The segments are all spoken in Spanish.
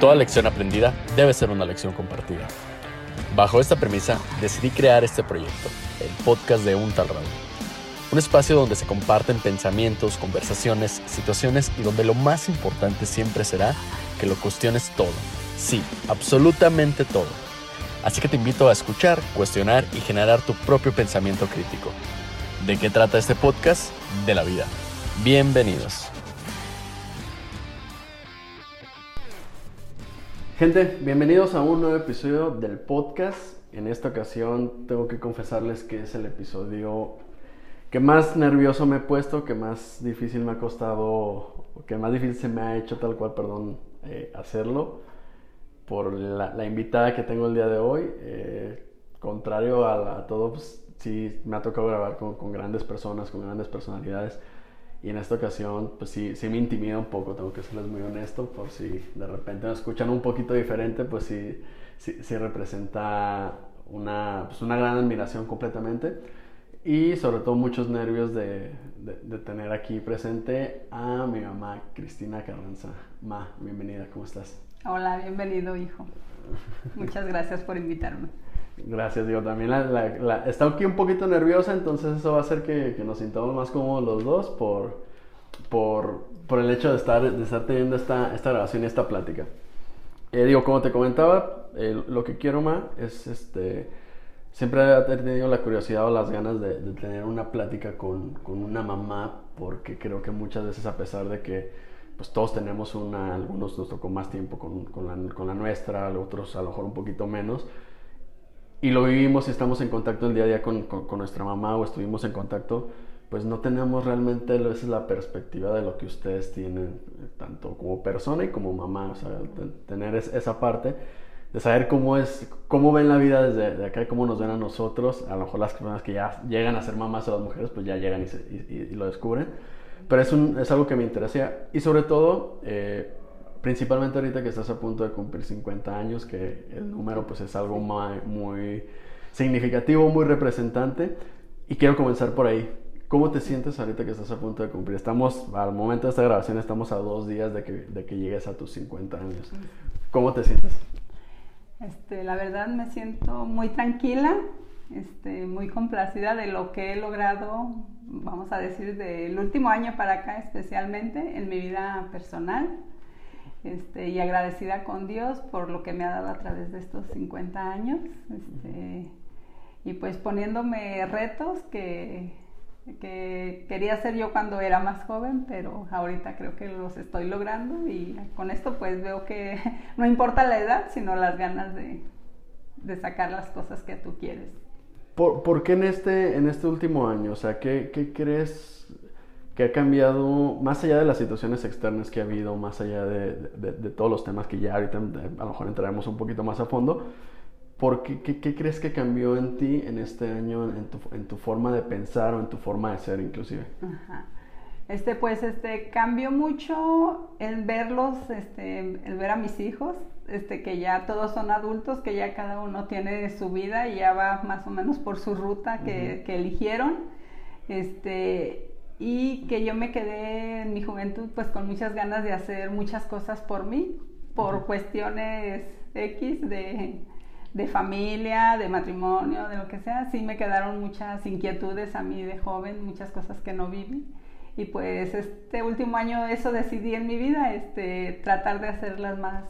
Toda lección aprendida debe ser una lección compartida. Bajo esta premisa, decidí crear este proyecto, el podcast de Un Tal Raúl. Un espacio donde se comparten pensamientos, conversaciones, situaciones y donde lo más importante siempre será que lo cuestiones todo. Sí, absolutamente todo. Así que te invito a escuchar, cuestionar y generar tu propio pensamiento crítico. ¿De qué trata este podcast? De la vida. Bienvenidos. Gente, bienvenidos a un nuevo episodio del podcast. En esta ocasión tengo que confesarles que es el episodio que más nervioso me he puesto, que más difícil me ha costado, que más difícil se me ha hecho tal cual, perdón, eh, hacerlo por la, invitada que tengo el día de hoy. Eh, contrario a, todo, pues sí me ha tocado grabar con, con, grandes personas, con grandes personalidades. Y en esta ocasión, pues sí, sí me intimida un poco, tengo que serles muy honesto, por si de repente me escuchan un poquito diferente, pues sí, sí, sí representa una, pues una gran admiración completamente y sobre todo muchos nervios de, de, tener aquí presente a mi mamá Cristina Carranza. Ma, bienvenida, ¿cómo estás? Hola, bienvenido hijo. Muchas gracias por invitarme. Gracias, digo, también la, la, está aquí un poquito nerviosa, entonces eso va a hacer que, que nos sintamos más cómodos los dos por, por, por, el hecho de estar, de estar teniendo esta, esta grabación y esta plática. Eh, digo, como te comentaba, lo que quiero, Ma, es este siempre he tenido la curiosidad o las ganas de, tener una plática con, con, una mamá, porque creo que muchas veces a pesar de que pues todos tenemos una, algunos nos tocó más tiempo con, con, la, con la, nuestra, otros a lo mejor un poquito menos, y lo vivimos y estamos en contacto el día a día con, nuestra mamá o estuvimos en contacto, pues no tenemos realmente a veces la perspectiva de lo que ustedes tienen, tanto como persona y como mamá, o sea, tener esa parte de saber cómo es, cómo ven la vida desde de acá, cómo nos ven a nosotros. A lo mejor las personas que ya llegan a ser mamás o las mujeres, pues ya llegan y, lo descubren. Pero es, un, es, algo que me interesa y sobre todo, eh, principalmente ahorita que estás a punto de cumplir 50 años, que el número pues es algo muy, muy significativo, muy representante. Y quiero comenzar por ahí. ¿Cómo te sientes ahorita que estás a punto de cumplir? Estamos, al momento de esta grabación, estamos a dos días de que, de que llegues a tus 50 años. ¿Cómo te sientes? Este, la verdad me siento muy tranquila, este, muy complacida de lo que he logrado, vamos a decir, del último año para acá especialmente en mi vida personal. Este, y agradecida con Dios por lo que me ha dado a través de estos 50 años. Este, y pues poniéndome retos que que quería ser yo cuando era más joven, pero ahorita creo que los estoy logrando y con esto pues veo que no importa la edad, sino las ganas de, de sacar las cosas que tú quieres. ¿Por, ¿Por, qué en este, en este último año? O sea, ¿qué, ¿qué, crees que ha cambiado más allá de las situaciones externas que ha habido, más allá de, de, de todos los temas que ya ahorita a lo mejor entraremos un poquito más a fondo? ¿Por qué, qué, crees que cambió en ti en este año, en tu, en tu, forma de pensar o en tu forma de ser inclusive? Ajá. Este, pues, este, cambió mucho el verlos, este, el ver a mis hijos, este, que ya todos son adultos, que ya cada uno tiene su vida y ya va más o menos por su ruta que, que eligieron, este, y que yo me quedé en mi juventud, pues, con muchas ganas de hacer muchas cosas por mí, por cuestiones X de de familia, de matrimonio, de lo que sea, sí me quedaron muchas inquietudes a mí de joven, muchas cosas que no viví. Y pues este último año eso decidí en mi vida, este, tratar de hacerlas más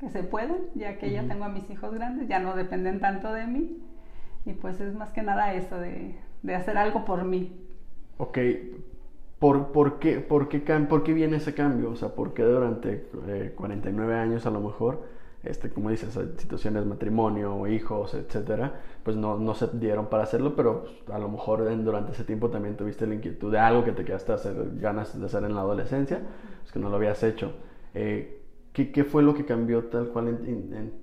que se puedan, ya que ya tengo a mis hijos grandes, ya no dependen tanto de mí. Y pues es más que nada eso, de, de hacer algo por mí. Ok, ¿Por, por, qué, por, qué, ¿por qué viene ese cambio? O sea, ¿por qué durante 49 eh, años a lo mejor este, como dices, situaciones, matrimonio, hijos, etcétera, pues no, no se dieron para hacerlo, pero pues, a lo mejor durante ese tiempo también tuviste la inquietud de algo que te quedaste a hacer, ganas de hacer en la adolescencia, es que no lo habías hecho. Eh, ¿qué, ¿qué, fue lo que cambió tal cual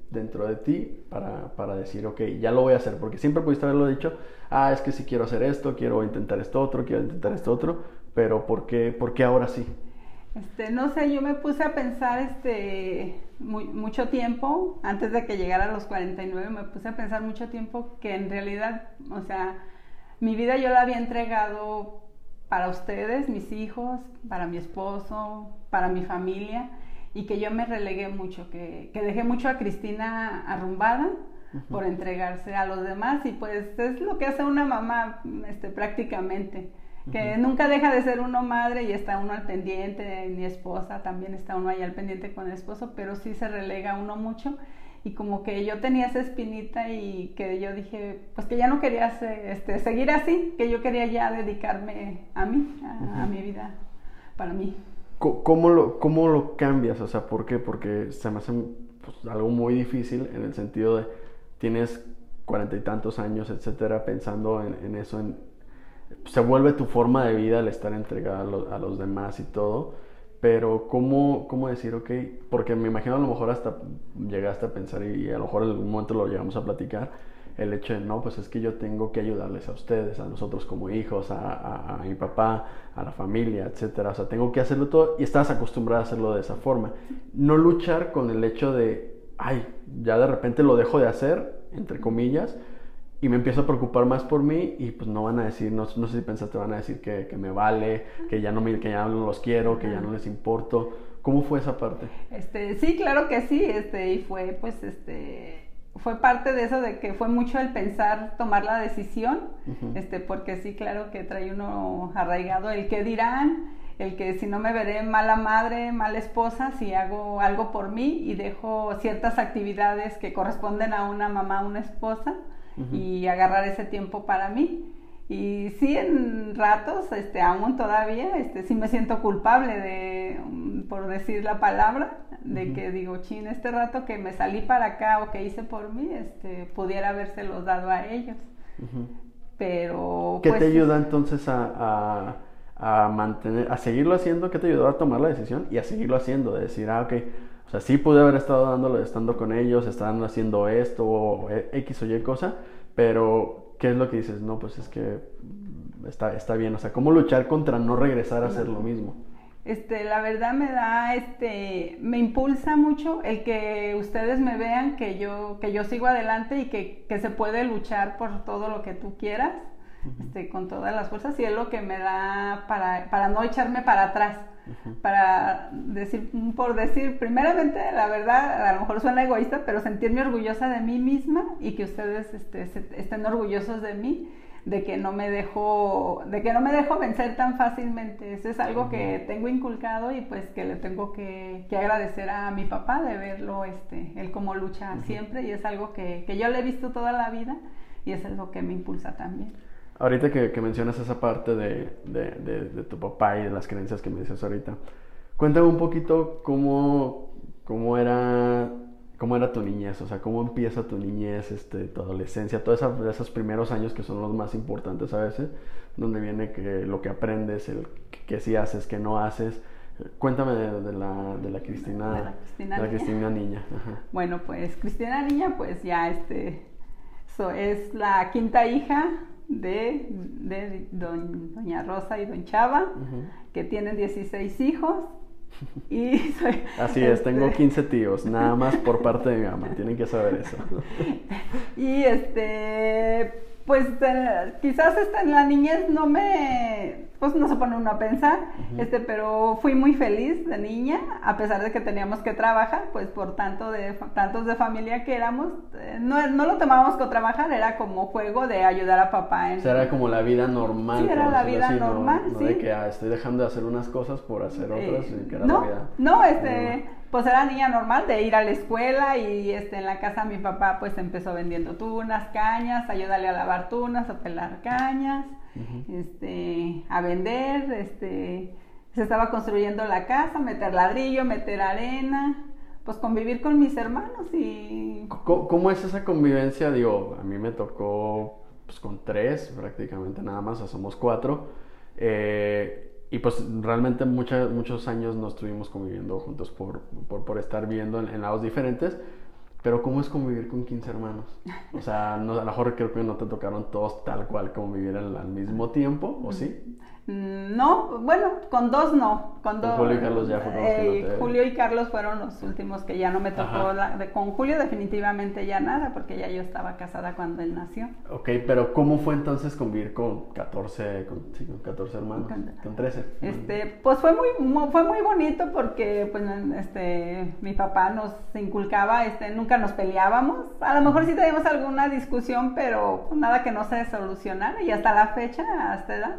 dentro de ti para, para, decir, ok, ya lo voy a hacer? Porque siempre pudiste haberlo dicho, ah, es que sí quiero hacer esto, quiero intentar esto otro, quiero intentar esto otro, pero ¿por qué, por qué ahora sí? Este, no sé, yo me puse a pensar este, mucho tiempo, antes de que llegara a los 49, me puse a pensar mucho tiempo que en realidad, o sea, mi vida yo la había entregado para ustedes, mis hijos, para mi esposo, para mi familia, y que yo me relegué mucho, que, que dejé mucho a Cristina arrumbada por entregarse a los demás y pues es lo que hace una mamá este, prácticamente que nunca deja de ser uno madre y está uno al pendiente, mi esposa también está uno ahí al pendiente con el esposo, pero sí se relega uno mucho y como que yo tenía esa espinita y que yo dije, pues que ya no quería este, seguir así, que yo quería ya dedicarme a mí, a, mi vida, para mí. ¿Cómo lo, ¿Cómo lo cambias? O sea, ¿por qué? Porque se me hace pues, algo muy difícil en el sentido de tienes cuarenta y tantos años, etcétera, pensando en, en eso, en, se vuelve tu forma de vida el estar entregada a, los demás y todo. Pero ¿cómo, ¿cómo decir, ok? Porque me imagino a lo mejor hasta llegaste a pensar y, a lo mejor en algún momento lo llegamos a platicar, el hecho de, no, pues es que yo tengo que ayudarles a ustedes, a nosotros como hijos, a, a, mi papá, a la familia, etcétera. O sea, tengo que hacerlo todo y estás acostumbrada a hacerlo de esa forma. No luchar con el hecho de, ay, ya de repente lo dejo de hacer, entre comillas, y me empiezo a preocupar más por mí y pues no van a decir, no, no sé si pensaste, van a decir que, que, me vale, que ya, no me, que ya no los quiero, que ya no les importo. ¿Cómo fue esa parte? Este, sí, claro que sí, este, y fue pues este fue parte de eso de que fue mucho el pensar tomar la decisión, este, porque sí, claro que trae uno arraigado el que dirán, el que si no me veré mala madre, mala esposa, si hago algo por mí y dejo ciertas actividades que corresponden a una mamá, una esposa, y agarrar ese tiempo para mí. Y sí, en ratos, este, aún todavía, este, sí me siento culpable de, mm, por decir la palabra, de que digo, chin, este rato que me salí para acá o que hice por mí, este, pudiera habérselos dado a ellos. Pero... ¿Qué te pues, ayuda entonces a, a, mantener, a seguirlo haciendo? ¿Qué te ayudó a tomar la decisión y a seguirlo haciendo? De decir, ah, ok, o sea, sí pude haber estado dándolo, estando con ellos, estaban haciendo esto o X o Y cosa, pero ¿qué es lo que dices? No, pues es que está, está bien, o sea, ¿cómo luchar contra no regresar a hacer lo mismo? Este, la verdad me da, este, me impulsa mucho el que ustedes me vean que yo, que yo sigo adelante y que, que se puede luchar por todo lo que tú quieras, este, con todas las fuerzas y es lo que me da para, para no echarme para atrás para decir, por decir, primeramente, la verdad, a lo mejor suena egoísta, pero sentirme orgullosa de mí misma y que ustedes este, estén orgullosos de mí, de que no me dejo, de que no me dejo vencer tan fácilmente. Eso es algo que tengo inculcado y pues que le tengo que, agradecer a mi papá de verlo, este, él como lucha siempre y es algo que, que yo le he visto toda la vida y es algo que me impulsa también. Ahorita que, mencionas esa parte de, de, tu papá y de las creencias que me dices ahorita, cuéntame un poquito cómo, cómo, era, cómo era tu niñez, o sea, cómo empieza tu niñez, este, tu adolescencia, todos esos primeros años que son los más importantes a veces, donde viene que lo que aprendes, el que sí haces, que no haces. Cuéntame de, la, de la Cristina, de la Cristina, la Cristina niña. Bueno, pues Cristina niña, pues ya este, es la quinta hija de, de doña Rosa y don Chava, que tienen 16 hijos. Y Así es, tengo 15 este tíos, nada más por parte de mi mamá, tienen que saber eso. y este, pues eh, quizás este, en la niñez no me, pues no se pone uno a pensar, este, pero fui muy feliz de niña, a pesar de que teníamos que trabajar, pues por tanto de tantos de familia que éramos, eh, no, no, lo tomábamos con trabajar, era como juego de ayudar a papá. En... O sea, era como la vida normal. Sí, era la vida normal, no, sí. de que ah, estoy dejando de hacer unas cosas por hacer eh, otras, que era no, la vida. No, este pues era niña normal de ir a la escuela y este, en la casa mi papá pues empezó vendiendo tunas, cañas, ayudarle a lavar tunas, a pelar cañas, este, a vender, este, se estaba construyendo la casa, meter ladrillo, meter arena, pues convivir con mis hermanos y... ¿Cómo, es esa convivencia? Digo, a mí me tocó pues con tres prácticamente nada más, o somos cuatro. Eh, y pues realmente muchos años no estuvimos conviviendo juntos por, por, por estar viendo en, lados diferentes. Pero ¿cómo es convivir con 15 hermanos? O sea, no, a lo mejor creo que no te tocaron todos tal cual convivir al, al mismo tiempo, ¿o sí? No, bueno, con dos no. Con, dos, Julio y Carlos ya fueron no Julio y Carlos fueron los últimos que ya no me tocó. con Julio definitivamente ya nada, porque ya yo estaba casada cuando él nació. Ok, pero ¿cómo fue entonces convivir con 14, con, sí, con 14 hermanos? Con, 13. Este, pues fue muy, fue muy bonito porque pues, este, mi papá nos inculcaba, este, nunca nos peleábamos. A lo mejor sí teníamos alguna discusión, pero nada que no se solucionara. Y hasta la fecha, hasta edad,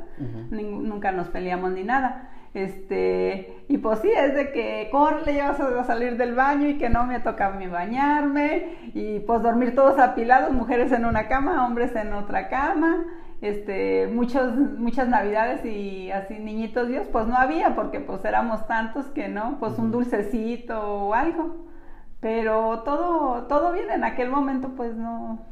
nunca nos peleamos ni nada. Este, y pues sí, es de que corre, le llevas a salir del baño y que no me toca a mí bañarme, y pues dormir todos apilados, mujeres en una cama, hombres en otra cama. Este, muchos, muchas navidades y así niñitos Dios, pues no había, porque pues éramos tantos que no, pues un dulcecito o algo. Pero todo, todo bien en aquel momento, pues no,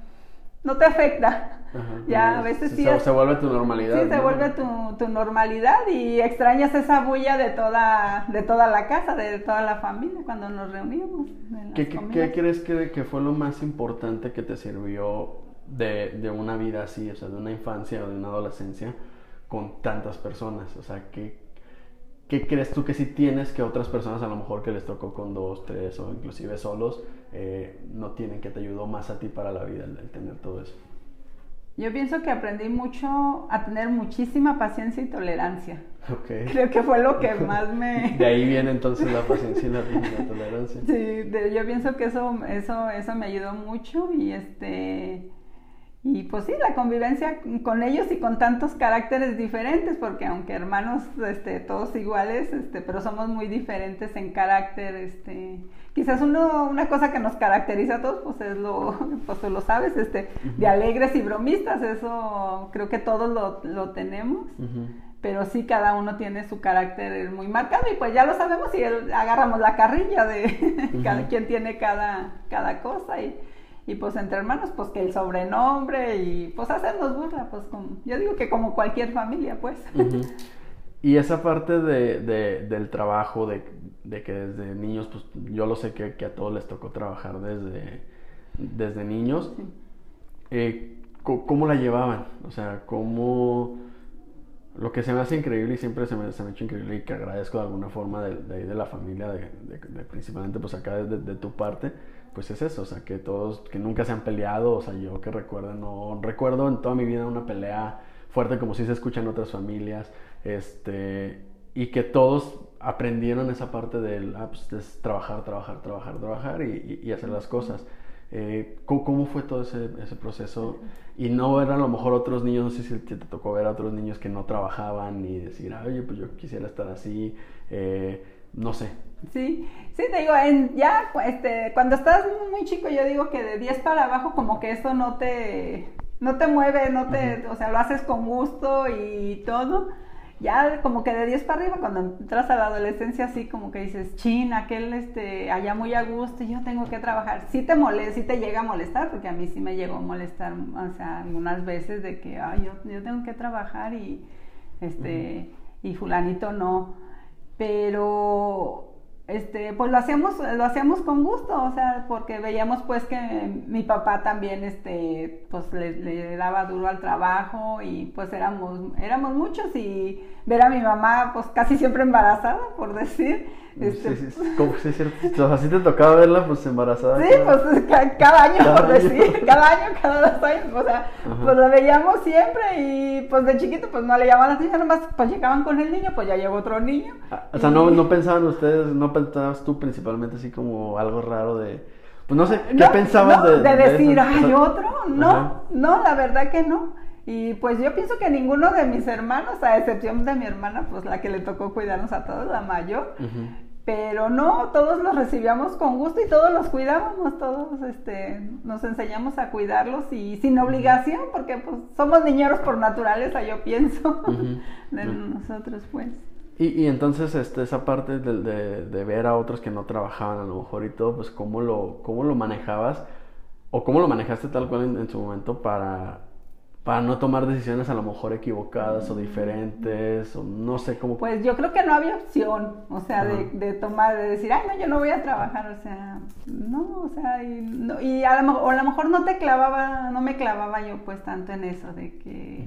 no te afecta. ya a veces sí. Se, vuelve tu normalidad. Sí, se vuelve tu, tu, normalidad y extrañas esa bulla de toda, de toda la casa, de toda la familia cuando nos reunimos. ¿Qué, ¿Qué, crees que, que, fue lo más importante que te sirvió de, de, una vida así, o sea, de una infancia o de una adolescencia con tantas personas? O sea, ¿qué, ¿qué crees tú que si tienes que otras personas a lo mejor que les tocó con dos, tres o inclusive solos, eh, no tienen que te ayudó más a ti para la vida el, tener todo eso? Yo pienso que aprendí mucho a tener muchísima paciencia y tolerancia. Creo que fue lo que más me... De ahí viene entonces la paciencia y la, tolerancia. Sí, yo pienso que eso, eso, eso me ayudó mucho y este y pues sí, la convivencia con ellos y con tantos caracteres diferentes, porque aunque hermanos este, todos iguales, este, pero somos muy diferentes en carácter, este, quizás uno, una cosa que nos caracteriza a todos, pues es lo, pues tú lo sabes, este, de alegres y bromistas, eso creo que todos lo, lo tenemos. Pero sí, cada uno tiene su carácter muy marcado y pues ya lo sabemos y agarramos la carrilla de cada quien tiene cada, cada cosa y, y pues entre hermanos, pues que el sobrenombre y pues hacernos burla, pues como, yo digo que como cualquier familia, pues. Y esa parte de, del trabajo, de, que desde niños, pues yo lo sé que, a todos les tocó trabajar desde, desde niños, eh, ¿cómo la llevaban? O sea, ¿cómo...? Lo que se me hace increíble y siempre se me, se me ha hecho increíble y que agradezco de alguna forma de, de, de la familia, de, principalmente pues acá desde de tu parte, pues es eso, o sea, que todos, que nunca se han peleado, o sea, yo que recuerdo, no recuerdo en toda mi vida una pelea fuerte como si se escucha en otras familias, este, y que todos aprendieron esa parte del, ah, pues es trabajar, trabajar, trabajar, trabajar y, y, hacer las cosas. Eh, ¿cómo, fue todo ese, ese, proceso? Y no ver a lo mejor otros niños, no sé si te tocó ver a otros niños que no trabajaban y decir, oye, pues yo quisiera estar así, eh, no sé, Sí, sí, te digo, en, ya este, cuando estás muy chico, yo digo que de 10 para abajo como que eso no te, no te mueve, no te, o sea, lo haces con gusto y todo. Ya como que de 10 para arriba, cuando entras a la adolescencia, así como que dices, chin, aquel este, allá muy a gusto, yo tengo que trabajar. Sí te molesta, sí te llega a molestar, porque a mí sí me llegó a molestar, o sea, algunas veces de que, ay, yo, yo tengo que trabajar y, este, y fulanito no. Pero este, pues lo hacíamos, lo hacíamos con gusto, o sea, porque veíamos pues que mi papá también, este, pues le, le, daba duro al trabajo y pues éramos, éramos muchos y ver a mi mamá pues casi siempre embarazada, por decir, este, sí, sí, como, sí, cierto. O te tocaba verla pues embarazada. Sí, pues cada año, por decir, cada año, cada dos años, o sea, pues la veíamos siempre y pues de chiquito pues no le llamaban la atención, nomás pues llegaban con el niño, pues ya llegó otro niño. Ah, o sea, no, no pensaban ustedes, no pensabas tú principalmente así como algo raro de... Pues no sé, ¿qué pensabas de, de, decir, hay otro? No, no, la verdad que no. Y pues yo pienso que ninguno de mis hermanos, a excepción de mi hermana, pues la que le tocó cuidarnos a todos, la mayor, pero no, todos los recibíamos con gusto y todos los cuidábamos, todos este, nos enseñamos a cuidarlos y sin obligación, porque pues somos niñeros por naturaleza, yo pienso, de nosotros pues. Y, y, entonces este, esa parte de, de, ver a otros que no trabajaban a lo mejor y todo, pues cómo lo, cómo lo manejabas o cómo lo manejaste tal cual en su momento para para no tomar decisiones a lo mejor equivocadas o diferentes, o no sé cómo. Pues yo creo que no había opción, o sea, de, de, tomar, de decir, ay, no, yo no voy a trabajar, o sea, no, o sea, y, y a, lo, o a lo mejor no te clavaba, no me clavaba yo pues tanto en eso, de que,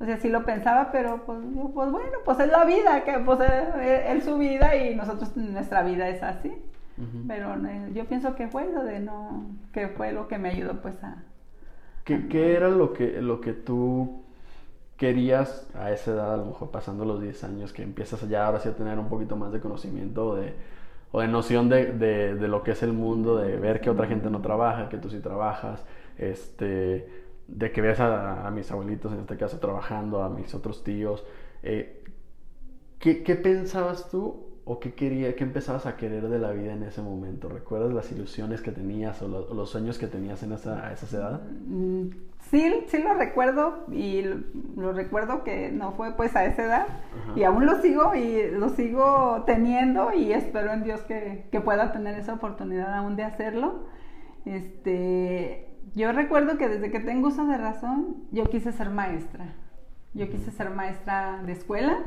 O sea, sí lo pensaba, pero pues, pues bueno, pues es la vida, que pues es, su vida y nosotros nuestra vida es así. Pero eh, yo pienso que fue lo de no, que fue lo que me ayudó pues a... ¿Qué, qué era lo que, lo que tú querías a esa edad, a lo mejor pasando los 10 años, que empiezas ya ahora sí a tener un poquito más de conocimiento de, o de noción de, de, lo que es el mundo, de ver que otra gente no trabaja, que tú sí trabajas, este, de que ves a, mis abuelitos en este caso trabajando, a mis otros tíos. Eh, ¿qué, ¿qué, pensabas tú o qué, quería, qué empezabas a querer de la vida en ese momento? ¿Recuerdas las ilusiones que tenías o, los sueños que tenías en esa, a esa edad? Mm, sí, sí lo recuerdo y lo, recuerdo que no fue pues a esa edad y aún lo sigo y lo sigo teniendo y espero en Dios que, que pueda tener esa oportunidad aún de hacerlo. Este, yo recuerdo que desde que tengo uso de razón, yo quise ser maestra. Yo quise ser maestra de escuela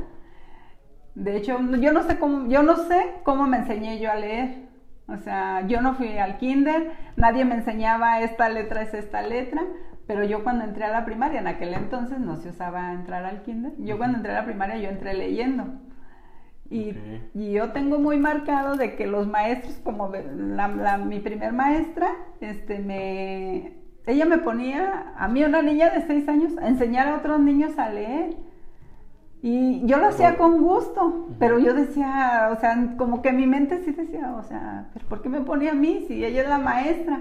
de hecho, yo no sé cómo, yo no sé cómo me enseñé yo a leer. O sea, yo no fui al kinder, nadie me enseñaba esta letra es esta letra, pero yo cuando entré a la primaria, en aquel entonces no se usaba entrar al kinder, yo cuando entré a la primaria yo entré leyendo. Y, yo tengo muy marcado de que los maestros, como mi primer maestra, este, me, ella me ponía, a mí una niña de seis años, a enseñar a otros niños a leer. Y yo lo hacía con gusto, pero yo decía, o sea, como que mi mente sí decía, o sea, ¿pero ¿por qué me ponía a mí si ella es la maestra?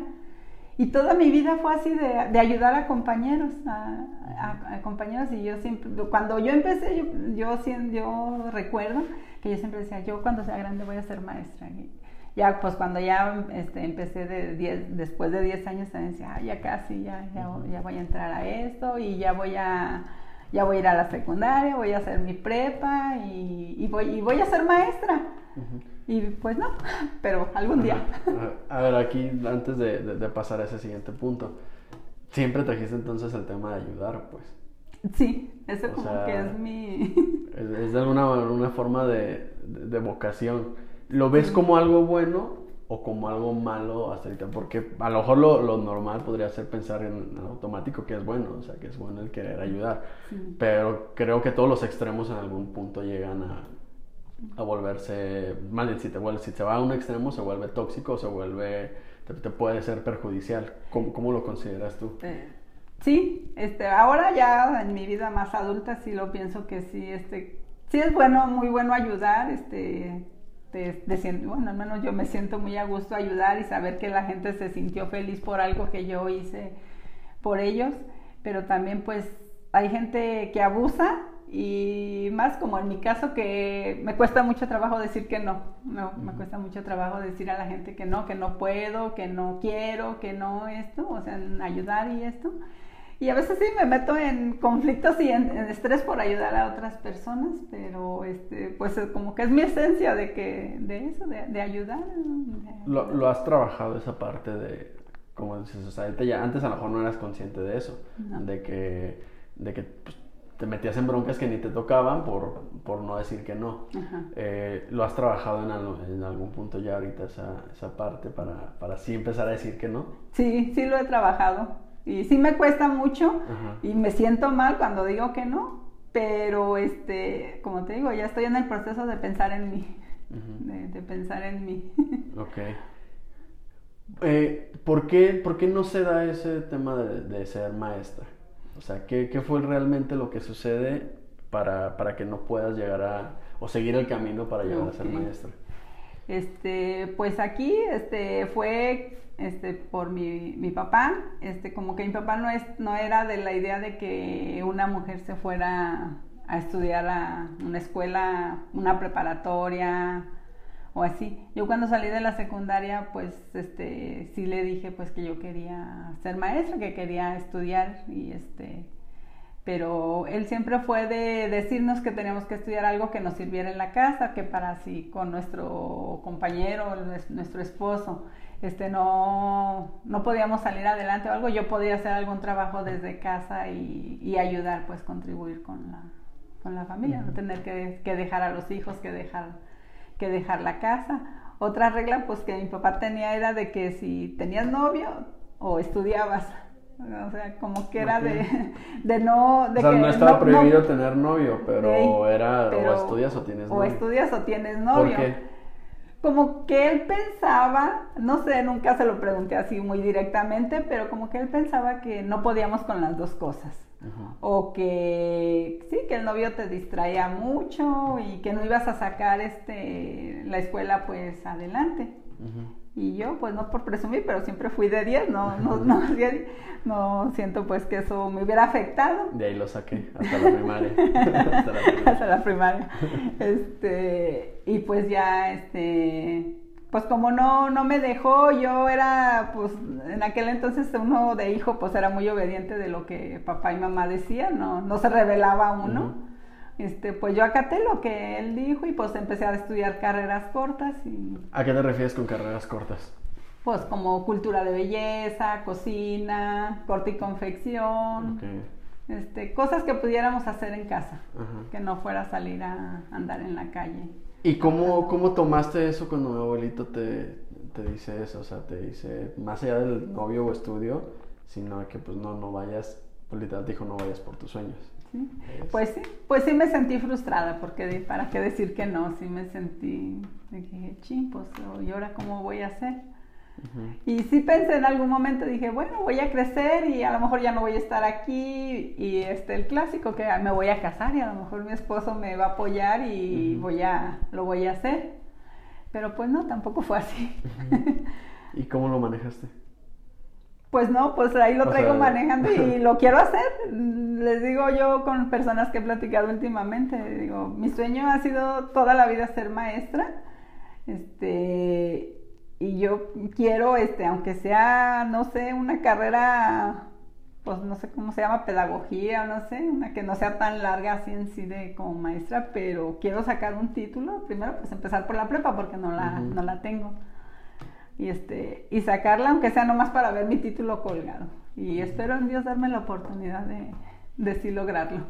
Y toda mi vida fue así de, de ayudar a compañeros, a, compañeros, y yo siempre, cuando yo empecé, yo, yo, yo, recuerdo que yo siempre decía, yo cuando sea grande voy a ser maestra. Y ya, pues cuando ya este, empecé de diez, después de 10 años, también decía, ya casi, ya, ya, ya voy a entrar a esto y ya voy a ya voy a ir a la secundaria, voy a hacer mi prepa y, voy, y voy a ser maestra. Y pues no, pero algún día. A ver, aquí antes de, pasar a ese siguiente punto, siempre trajiste entonces el tema de ayudar, pues. Sí, eso como que es mi... Es, de alguna, una forma de, de, vocación. ¿Lo ves como algo bueno o como algo malo hasta ahorita, porque a lo mejor lo, lo, normal podría ser pensar en, automático que es bueno, o sea, que es bueno el querer ayudar, pero creo que todos los extremos en algún punto llegan a, a volverse, más bien si, te vuelve, si se va a un extremo se vuelve tóxico, se vuelve, te, puede ser perjudicial. ¿Cómo, ¿Cómo, lo consideras tú? Eh, sí, este, ahora ya en mi vida más adulta sí lo pienso que sí, este, sí es bueno, muy bueno ayudar, este de, bueno, al menos yo me siento muy a gusto ayudar y saber que la gente se sintió feliz por algo que yo hice por ellos, pero también pues hay gente que abusa y más como en mi caso que me cuesta mucho trabajo decir que no, no, me cuesta mucho trabajo decir a la gente que no, que no puedo, que no quiero, que no esto, o sea, ayudar y esto. Y a veces sí me meto en conflictos y en, estrés por ayudar a otras personas, pero este, pues como que es mi esencia de que, de eso, de, ayudar. Lo, has trabajado esa parte de, como dices, o sea, ya, antes a lo mejor no eras consciente de eso, de que, de que pues, te metías en broncas que ni te tocaban por, por no decir que no. Eh, ¿Lo has trabajado en, en, algún punto ya ahorita esa, esa parte para, para sí empezar a decir que no? Sí, sí lo he trabajado. Y sí me cuesta mucho y me siento mal cuando digo que no, pero este, como te digo, ya estoy en el proceso de pensar en mí, de, pensar en mí. ok. Eh, ¿por, qué, ¿Por qué no se da ese tema de, ser maestra? O sea, ¿qué, ¿qué, fue realmente lo que sucede para, para, que no puedas llegar a, o seguir el camino para llegar a ser maestra? Este, pues aquí este, fue este, por mi, papá, este, como que mi papá no, es, no era de la idea de que una mujer se fuera a estudiar a una escuela, una preparatoria o así. Yo cuando salí de la secundaria, pues este, sí le dije pues que yo quería ser maestra, que quería estudiar y este, pero él siempre fue de decirnos que teníamos que estudiar algo que nos sirviera en la casa, que para así con nuestro compañero, nuestro esposo este, no, no podíamos salir adelante o algo, yo podía hacer algún trabajo desde casa y, y ayudar, pues contribuir con la, con la familia, no tener que, que, dejar a los hijos, que dejar, que dejar la casa. Otra regla, pues que mi papá tenía era de que si tenías novio o estudiabas, O sea, como que era de, de no... De o sea, que no estaba no- prohibido no- tener novio, pero era pero- o estudias o tienes o novio. estudias o tienes novio. ¿Por qué? Como que él pensaba, no sé, nunca se lo pregunté así muy directamente, pero como que él pensaba que no podíamos con las dos cosas. O que sí, que el novio te distraía mucho y que no ibas a sacar este la escuela pues adelante. Y yo, pues no por presumir, pero siempre fui de 10, no, no, no, no siento pues que eso me hubiera afectado De ahí lo saqué, hasta la primaria. hasta la primaria. hasta la primaria. Este, y pues ya, este, pues como no, no me dejó, yo era, pues en aquel entonces uno de hijo, pues era muy obediente de lo que papá y mamá decían, no, no se revelaba uno. Este, pues yo acaté lo que él dijo y pues empecé a estudiar carreras cortas y ¿A qué te refieres con carreras cortas? pues como cultura de belleza, cocina, corte y confección, Ok. este, cosas que pudiéramos hacer en casa, Ajá. que no fuera salir a andar en la calle. ¿Y cómo, cómo tomaste eso cuando mi abuelito te, te dice eso? O sea, te dice, más allá del novio o estudio, sino que pues no, no vayas, pues literal te dijo, no vayas por tus sueños. Pues sí, pues sí me sentí frustrada, porque de- para qué decir que no, sí me sentí, dije, ching, pues, ¿y ahora cómo voy a hacer? Y sí pensé en algún momento, dije, bueno, voy a crecer y a lo mejor ya no voy a estar aquí. Y este, el clásico que me voy a casar y a lo mejor mi esposo me va a apoyar y voy a, lo voy a hacer. Pero pues no, tampoco fue así. ¿Y cómo lo manejaste? Pues no, pues ahí lo O traigo sea- manejando y lo quiero hacer. Les digo yo con personas que he platicado últimamente, digo, mi sueño ha sido toda la vida ser maestra. Este, y yo quiero, este, aunque sea, no sé, una carrera, pues no sé cómo se llama, pedagogía o no sé, una que no sea tan larga así en sí de como maestra, pero quiero sacar un título. Primero, pues empezar por la prepa porque no la, no la tengo y este y sacarla aunque sea nomás para ver mi título colgado y espero en Dios darme la oportunidad de, de sí lograrlo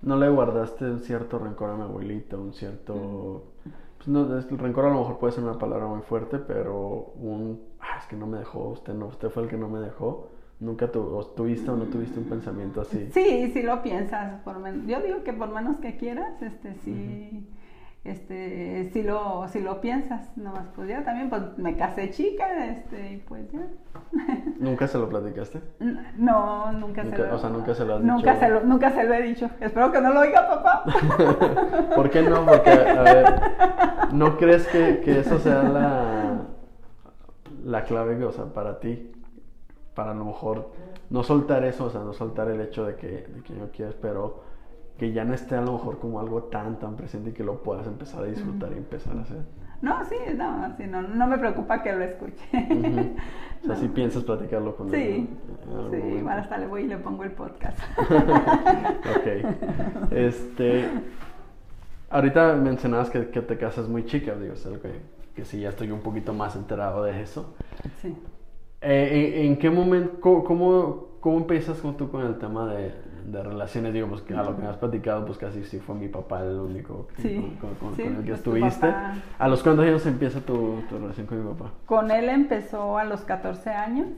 ¿No le guardaste un cierto rencor a mi abuelito? Un cierto... Pues no, el rencor a lo mejor puede ser una palabra muy fuerte, pero un... "Ah, es que no me dejó, usted no, usted fue el que no me dejó. ¿Nunca tu, tuviste o no tuviste un pensamiento así? sí sí lo piensas por yo digo que por menos que quieras este sí este sí lo sí lo piensas nomás pues ya también pues me casé chica este y pues ya ¿Nunca se lo platicaste? no nunca, se Nunca- lo o sea, nunca se lo has nunca dicho. se lo nunca se lo he dicho espero que no lo oiga papá ¿Por qué no? Porque, a ver, ¿no crees que, que eso sea la, la clave, o sea, para ti? Para a lo mejor no soltar eso, o sea, no soltar el hecho de que, de que no quieres, pero que ya no esté a lo mejor como algo tan, tan presente y que lo puedas empezar a disfrutar y empezar a hacer. no sí no sí no no me preocupa que lo escuche. O sea, No. si piensas platicarlo con él. Sí, sí, bueno, hasta le voy y le pongo el podcast. ok. Este. Ahorita mencionabas que, que te casas muy chica, digo, es algo que, que sí, ya estoy un poquito más enterado de eso. Sí. Eh, ¿en, en qué momento, cómo, cómo, cómo empiezas con tú con el tema de, de relaciones? Digo, pues que a lo que me has platicado, pues casi sí fue mi papá el único que- Sí, con, con- sí, con el que pues tu estuviste. ¿A los cuántos años empieza tu, tu relación con mi papá? Con él empezó a los 14 años,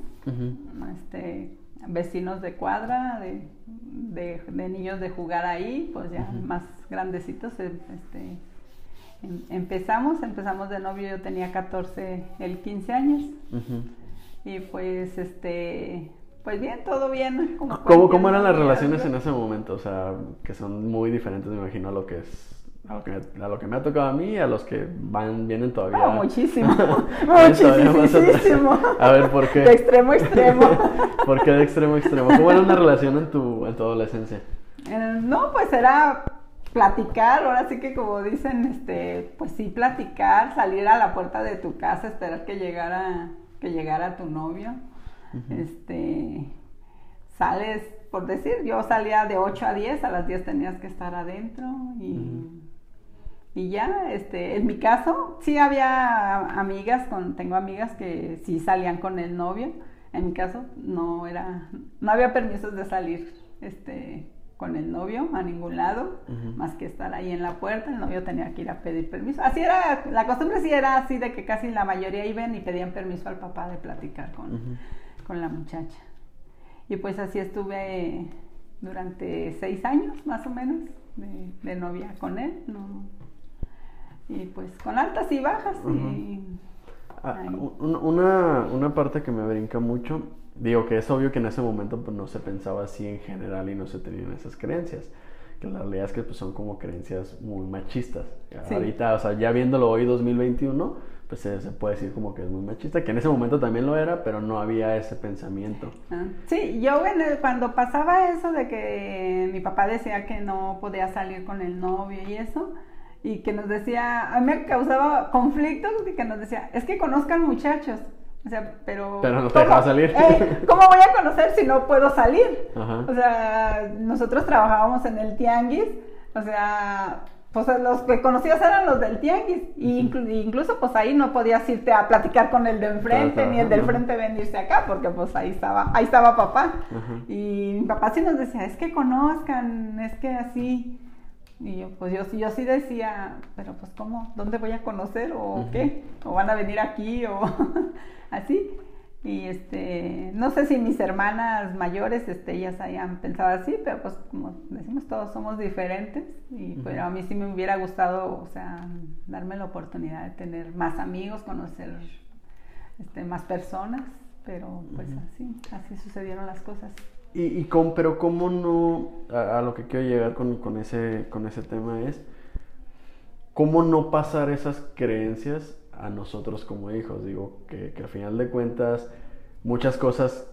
este, vecinos de cuadra, de, de- de niños de jugar ahí, pues ya más grandecitos. eh, Este, em- empezamos, empezamos de novio, yo tenía 14, él 15 años. Y pues, este, pues bien, todo bien. como ¿Cómo, cómo eran las relaciones en ese momento? O sea, que son muy diferentes, me imagino, a lo que es a lo que, a lo que me ha tocado a mí y a los que van vienen todavía. No, muchísimo. Muchísimo. A ver, ¿por qué? De extremo a extremo. ¿Por qué de extremo a extremo? ¿Cómo era una relación en tu, en tu adolescencia? Eh, no, pues era platicar, ahora sí que como dicen, este, pues sí platicar, salir a la puerta de tu casa, esperar que llegara, que llegara tu novio. Este, sales, por decir, yo salía de 8 a 10, a las 10 tenías que estar adentro y, y ya, este, en mi caso, sí había amigas, con, tengo amigas que sí salían con el novio, en mi caso no era, no había permisos de salir, este, con el novio a ningún lado, más que estar ahí en la puerta, el novio tenía que ir a pedir permiso. Así era, la costumbre sí era así de que casi la mayoría iban y pedían permiso al papá de platicar con, Ujú. Con la muchacha. Y pues así estuve durante seis años más o menos de, novia con él. ¿no? Y pues con altas y bajas. y, ah, una, una parte que me brinca mucho, digo que es obvio que en ese momento pues, no se pensaba así en general y no se tenían esas creencias que la realidad es que pues, son como creencias muy machistas. Ahorita, o sea, ya viéndolo hoy 2021, pues se, puede decir como que es muy machista, que en ese momento también lo era, pero no había ese pensamiento. Ah, sí, yo cuando pasaba eso de que mi papá decía que no podía salir con el novio y eso, y que nos decía, a mí me causaba conflictos, y que nos decía, es que conozcan muchachos. O sea, pero... Pero no te dejaba salir. Eh, ¿Cómo voy a conocer si no puedo salir? O sea, nosotros trabajábamos en el tianguis, o sea, pues los que conocías eran los del tianguis, y incluso pues ahí no podías irte a platicar con el de enfrente, ni el del frente venirse acá, porque pues ahí estaba, ahí estaba papá. Y mi papá sí nos decía, es que conozcan, es que así... Y yo, pues yo, yo sí decía, pero pues ¿cómo? ¿Dónde voy a conocer? ¿O qué? ¿O van a venir aquí? ¿O así? Y este, no sé si mis hermanas mayores, este, ellas hayan pensado así, pero pues como decimos, todos somos diferentes. Y pues a mí sí me hubiera gustado, o sea, darme la oportunidad de tener más amigos, conocer este, más personas, pero pues así, así sucedieron las cosas. Y, y con, pero cómo no, a, lo que quiero llegar con, con, ese, con ese tema es, ¿cómo no pasar esas creencias a nosotros como hijos? Digo, que, que al final de cuentas muchas cosas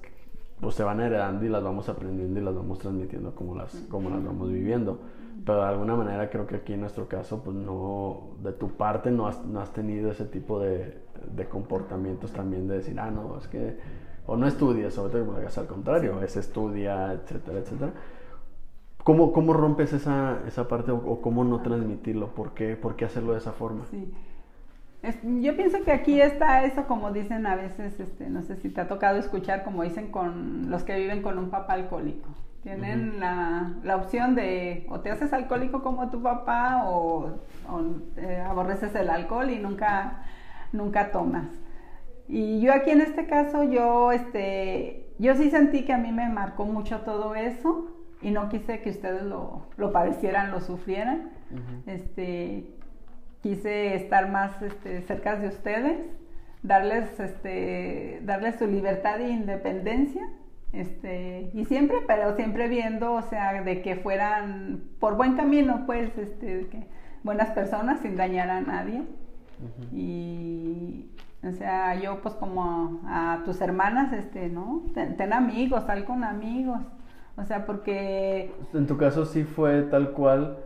pues se van heredando y las vamos aprendiendo y las vamos transmitiendo como las, como las vamos viviendo. Pero de alguna manera creo que aquí en nuestro caso, pues no, de tu parte no has, no has tenido ese tipo de, de comportamientos también de decir, ah, no, es que o no estudias, o te hagas al contrario, es estudia, etcétera, etcétera. ¿Cómo, cómo rompes esa, esa parte o, cómo no transmitirlo? ¿Por qué, ¿Por qué hacerlo de esa forma? Sí. Yo pienso que aquí está eso, como dicen a veces, este, no sé si te ha tocado escuchar, como dicen con los que viven con un papá alcohólico. Tienen la, la, opción de o te haces alcohólico como tu papá o, o eh, aborreces el alcohol y nunca, nunca tomas. Y yo aquí en este caso, yo, este, yo sí sentí que a mí me marcó mucho todo eso y no quise que ustedes lo, lo padecieran, lo sufrieran. este, quise estar más este, cerca de ustedes, darles, este, darles su libertad e independencia. Este, y siempre, pero siempre viendo, o sea, de que fueran por buen camino, pues, este, que buenas personas sin dañar a nadie. Y o sea, yo pues como a tus hermanas, este, ¿no? Ten, amigos, sal con amigos. O sea, porque... En tu caso sí fue tal cual,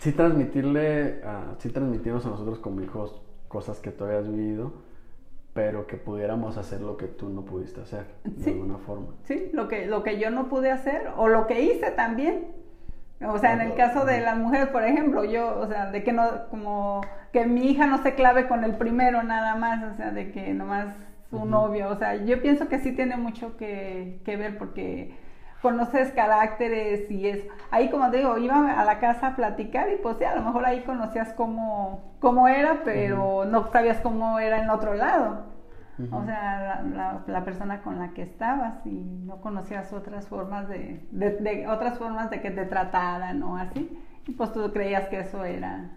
sí transmitirle, uh, sí transmitirnos a nosotros como hijos cosas que tú habías vivido, pero que pudiéramos hacer lo que tú no pudiste hacer, de alguna forma. Sí, lo que, lo que yo no pude hacer, o lo que hice también. O sea, en el caso de las mujeres, por ejemplo, yo, o sea, de que no, como que mi hija no se clave con el primero nada más, o sea, de que nomás su novio, o sea, yo pienso que sí tiene mucho que, que ver porque conoces caracteres y eso. Ahí, como te digo, iba a la casa a platicar y pues sí, a lo mejor ahí conocías cómo, cómo era, pero no sabías cómo era en otro lado. O sea, la, persona con la que estabas y no conocías otras formas de, de, otras formas de que te trataran o así. Y pues tú creías que eso era.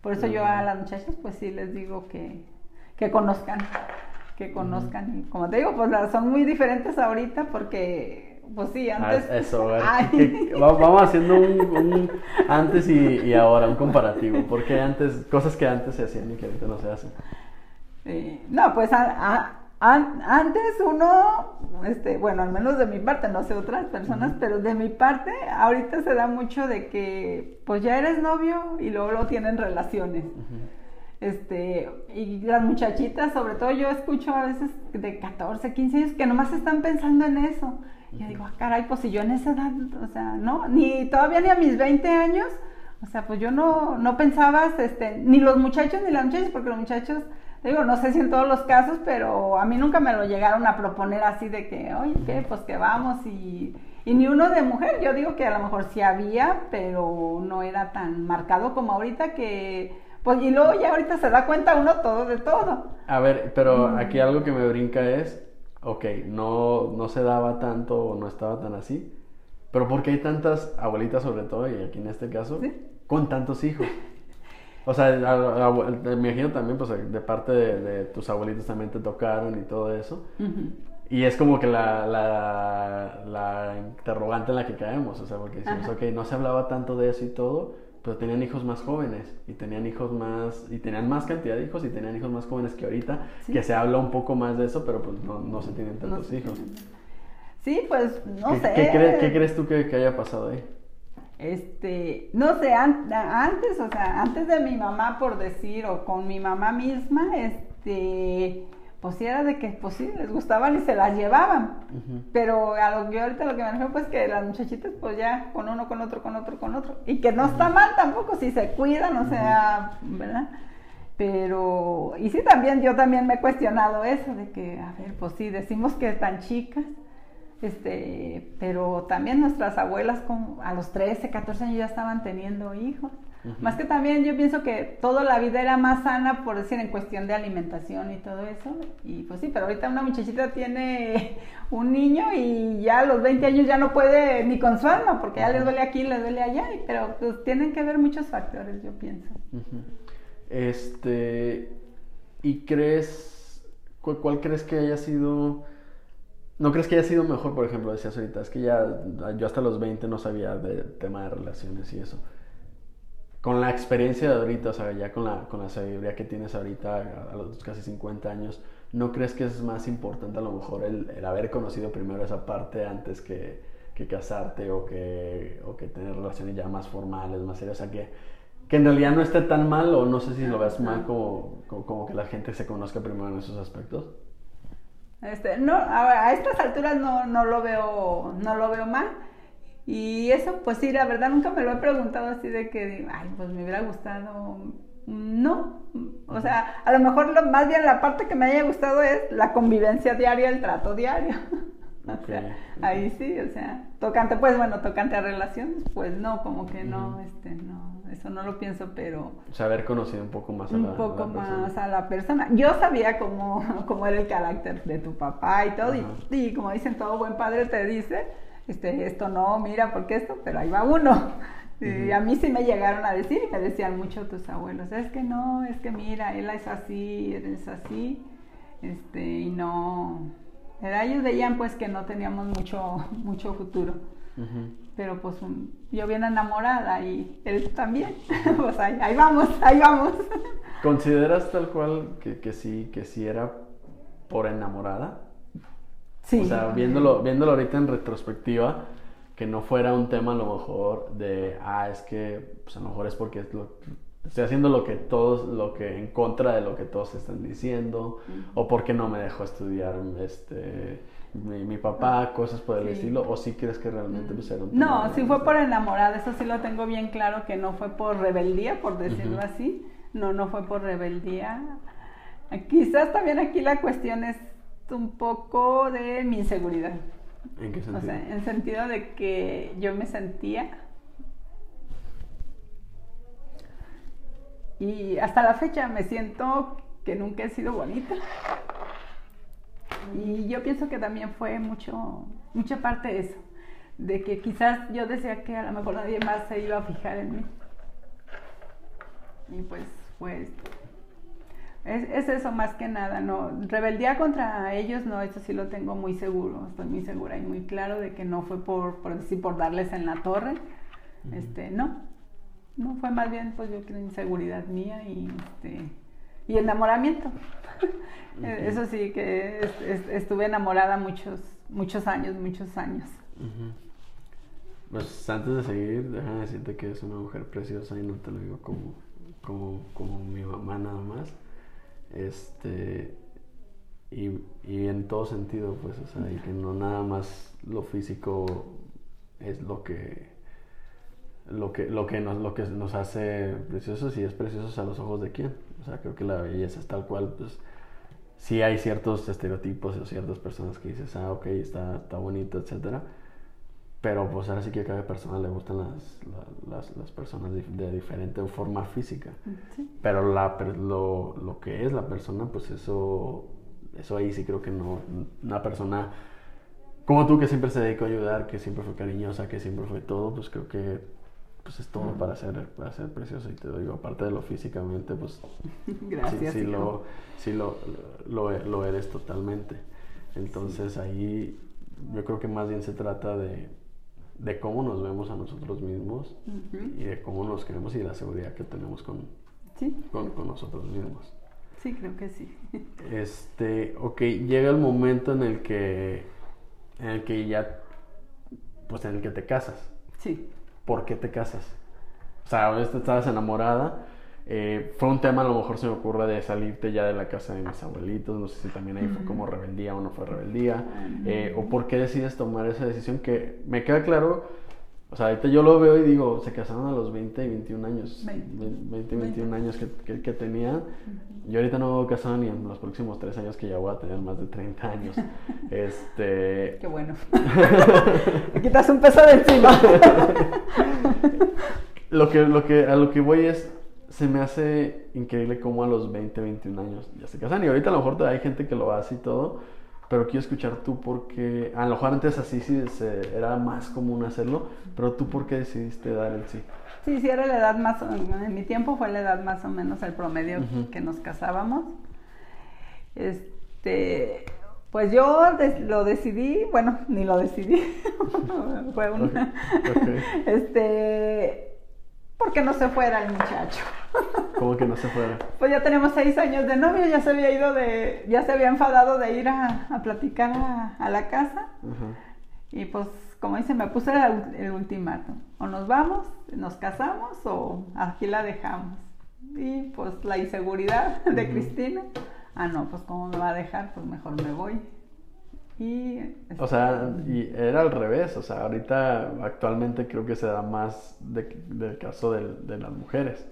Por eso yo a las muchachas pues sí les digo que, que conozcan, que conozcan. Y como te digo, pues son muy diferentes ahorita porque pues sí, ah, antes. eso, vamos haciendo un, antes y, y, ahora, un comparativo. Porque antes, cosas que antes se hacían y que ahorita no se hacen no, pues antes uno, este, bueno, al menos de mi parte, no sé otras personas, pero de mi parte, ahorita se da mucho de que, pues ya eres novio y luego lo tienen relaciones. Este, y las muchachitas, sobre todo yo escucho a veces de 14, 15 años que nomás están pensando en eso. Y yo digo, ah, caray, pues si yo en esa edad, o sea, no, ni todavía ni a mis 20 años, o sea, pues yo no, no pensabas, este, ni los muchachos ni las muchachas, porque los muchachos digo, no sé si en todos los casos, pero a mí nunca me lo llegaron a proponer así de que, oye, ¿qué? Pues que vamos y, y ni uno de mujer. Yo digo que a lo mejor sí había, pero no era tan marcado como ahorita que, pues y luego ya ahorita se da cuenta uno todo de todo. A ver, pero aquí algo que me brinca es, ok, no, no se daba tanto o no estaba tan así, pero ¿por qué hay tantas abuelitas sobre todo, y aquí en este caso, con tantos hijos? O sea, me imagino también, pues, de parte de, tus abuelitos también te tocaron y todo eso. Y es como que la, la, la, interrogante en la que caemos, o sea, porque decimos, ok, no se hablaba tanto de eso y todo, pero tenían hijos más jóvenes y tenían hijos más, y tenían más cantidad de hijos y tenían hijos más jóvenes que ahorita, que se habla un poco más de eso, pero pues no, no se tienen tantos hijos. Sí, pues no sé. ¿qué, crees tú que, que haya pasado ahí? este, no sé, antes, o sea, antes de mi mamá, por decir, o con mi mamá misma, este, pues sí era de que, pues sí, les gustaban y se las llevaban. Pero a lo que ahorita lo que me refiero, pues que las muchachitas, pues ya, con uno, con otro, con otro, con otro. Y que no está mal tampoco si se cuidan, o sea, ¿verdad? Pero, y sí también, yo también me he cuestionado eso, de que, a ver, pues sí, decimos que están chicas, este, pero también nuestras abuelas como a los 13, 14 años ya estaban teniendo hijos. Más que también yo pienso que toda la vida era más sana, por decir, en cuestión de alimentación y todo eso. Y pues sí, pero ahorita una muchachita tiene un niño y ya a los 20 años ya no puede ni con su alma, porque ya le duele aquí, le duele allá. Pero pues tienen que ver muchos factores, yo pienso. Este, ¿y crees, cuál crees que haya sido ¿No crees que haya sido mejor, por ejemplo, decías ahorita, es que ya yo hasta los 20 no sabía de tema de relaciones y eso? Con la experiencia de ahorita, o sea, ya con la, con la sabiduría que tienes ahorita a, los casi 50 años, ¿no crees que es más importante a lo mejor el, el haber conocido primero esa parte antes que, que casarte o que, o que tener relaciones ya más formales, más serias? O sea, que, que en realidad no esté tan mal o no sé si lo ves mal como, como, como que la gente se conozca primero en esos aspectos. Este, no, a, estas alturas no, no, lo veo, no lo veo mal. Y eso, pues sí, la verdad nunca me lo he preguntado así de que, ay, pues me hubiera gustado. No, o sea, a lo mejor lo, más bien la parte que me haya gustado es la convivencia diaria, el trato diario. o sea, ahí sí, o sea, tocante, pues bueno, tocante a relaciones, pues no, como que no, este, no eso no lo pienso, pero... Saber conocido un poco más a la, un poco más a la persona. Yo sabía cómo, cómo era el carácter de tu papá y todo, y, como dicen, todo buen padre te dice, este, esto no, mira, porque esto, pero ahí va uno. Y a mí sí me llegaron a decir, y me decían mucho tus abuelos, es que no, es que mira, él es así, él es así, este, y no... Ellos veían pues que no teníamos mucho, mucho futuro pero pues yo bien enamorada y él también, pues ahí, vamos, ahí vamos. ¿Consideras tal cual que, que, sí, que sí era por enamorada? Sí. O sea, viéndolo, viéndolo ahorita en retrospectiva, que no fuera un tema a lo mejor de, ah, es que pues a lo mejor es porque estoy haciendo lo que todos, lo que en contra de lo que todos están diciendo, o porque no me dejó estudiar este mi, papá, cosas por el estilo, o si crees que realmente pues, era un No, sí fue por enamorada, eso sí lo tengo bien claro, que no fue por rebeldía, por decirlo así, no, no fue por rebeldía. Quizás también aquí la cuestión es un poco de mi inseguridad. ¿En qué sentido? O sea, en el sentido de que yo me sentía y hasta la fecha me siento que nunca he sido bonita. Y yo pienso que también fue mucho, mucha parte de eso, de que quizás yo decía que a lo mejor nadie más se iba a fijar en mí. Y pues, pues, es, es eso más que nada, ¿no? Rebeldía contra ellos, no, eso sí lo tengo muy seguro, estoy muy segura y muy claro de que no fue por, por decir, por darles en la torre, este, no, no, fue más bien, pues yo creo, inseguridad mía y, este, y enamoramiento. Eso sí, que estuve enamorada muchos, muchos años, muchos años. Pues antes de seguir, déjame decirte que es una mujer preciosa y no te lo digo como, como, como mi mamá nada más. Este, y, y, en todo sentido, pues, o sea, y que no nada más lo físico es lo que lo que, lo que, nos, lo que nos hace preciosos y es preciosos a los ojos de quién. O sea, creo que la belleza es tal cual, pues sí hay ciertos estereotipos o ciertas personas que dices, ah, ok, está, está bonito, etcétera. Pero pues ahora sí que a cada persona le gustan las, las, las personas de, diferente forma física. Pero la, lo, lo, que es la persona, pues eso eso ahí sí creo que no, una persona como tú que siempre se dedicó a ayudar, que siempre fue cariñosa, que siempre fue todo, pues creo que pues es todo para ser, para ser precioso. Y te digo, aparte de lo físicamente, pues Gracias. sí, sí lo, sí lo, lo, lo eres totalmente. Entonces ahí yo creo que más bien se trata de, de cómo nos vemos a nosotros mismos y de cómo nos queremos y de la seguridad que tenemos con, Sí, con, con nosotros mismos. sí, creo que sí. Este, ok, llega el momento en el que, en el que ya, pues en el que te casas. Sí. ¿Por qué te casas? O sea, ahorita estabas enamorada. Eh, fue un tema, a lo mejor se me ocurre, de salirte ya de la casa de mis abuelitos. No sé si también ahí fue como rebeldía o no fue rebeldía. eh, o por qué decides tomar esa decisión que me queda claro. O sea, ahorita yo lo veo y digo, se casaron a los 20 y 21 años. Veinte. 20 y 21 años que, que, que tenían. Yo ahorita no me voy a casar ni en los próximos 3 años que ya voy a tener más de 30 años. este... Qué bueno. Me quitas un peso de encima. Lo que, lo que, a lo que voy es, se me hace increíble cómo a los 20, 21 años ya se casan. Y ahorita a lo mejor hay gente que lo hace y todo, pero quiero escuchar tú porque, a lo mejor antes así sí se- era más común hacerlo, pero tú por qué decidiste dar el sí. Sí, sí, era la edad más, o- en mi tiempo fue la edad más o menos el promedio que nos casábamos. Este, pues yo lo decidí, bueno, ni lo decidí, fue un, Ok, ok. este, porque no se fuera el muchacho. Como que no se fuera. Pues ya tenemos seis años de novio, ya se había ido de, ya se había enfadado de ir a, a platicar a, a la casa. Y pues, como dice, me puse el, el ultimátum. O nos vamos, nos casamos o aquí la dejamos. Y pues la inseguridad de. Cristina. Ah, no, pues cómo me va a dejar, pues mejor me voy. Y... O sea, y era al revés, o sea, ahorita actualmente creo que se da más de- del caso del- de, las mujeres.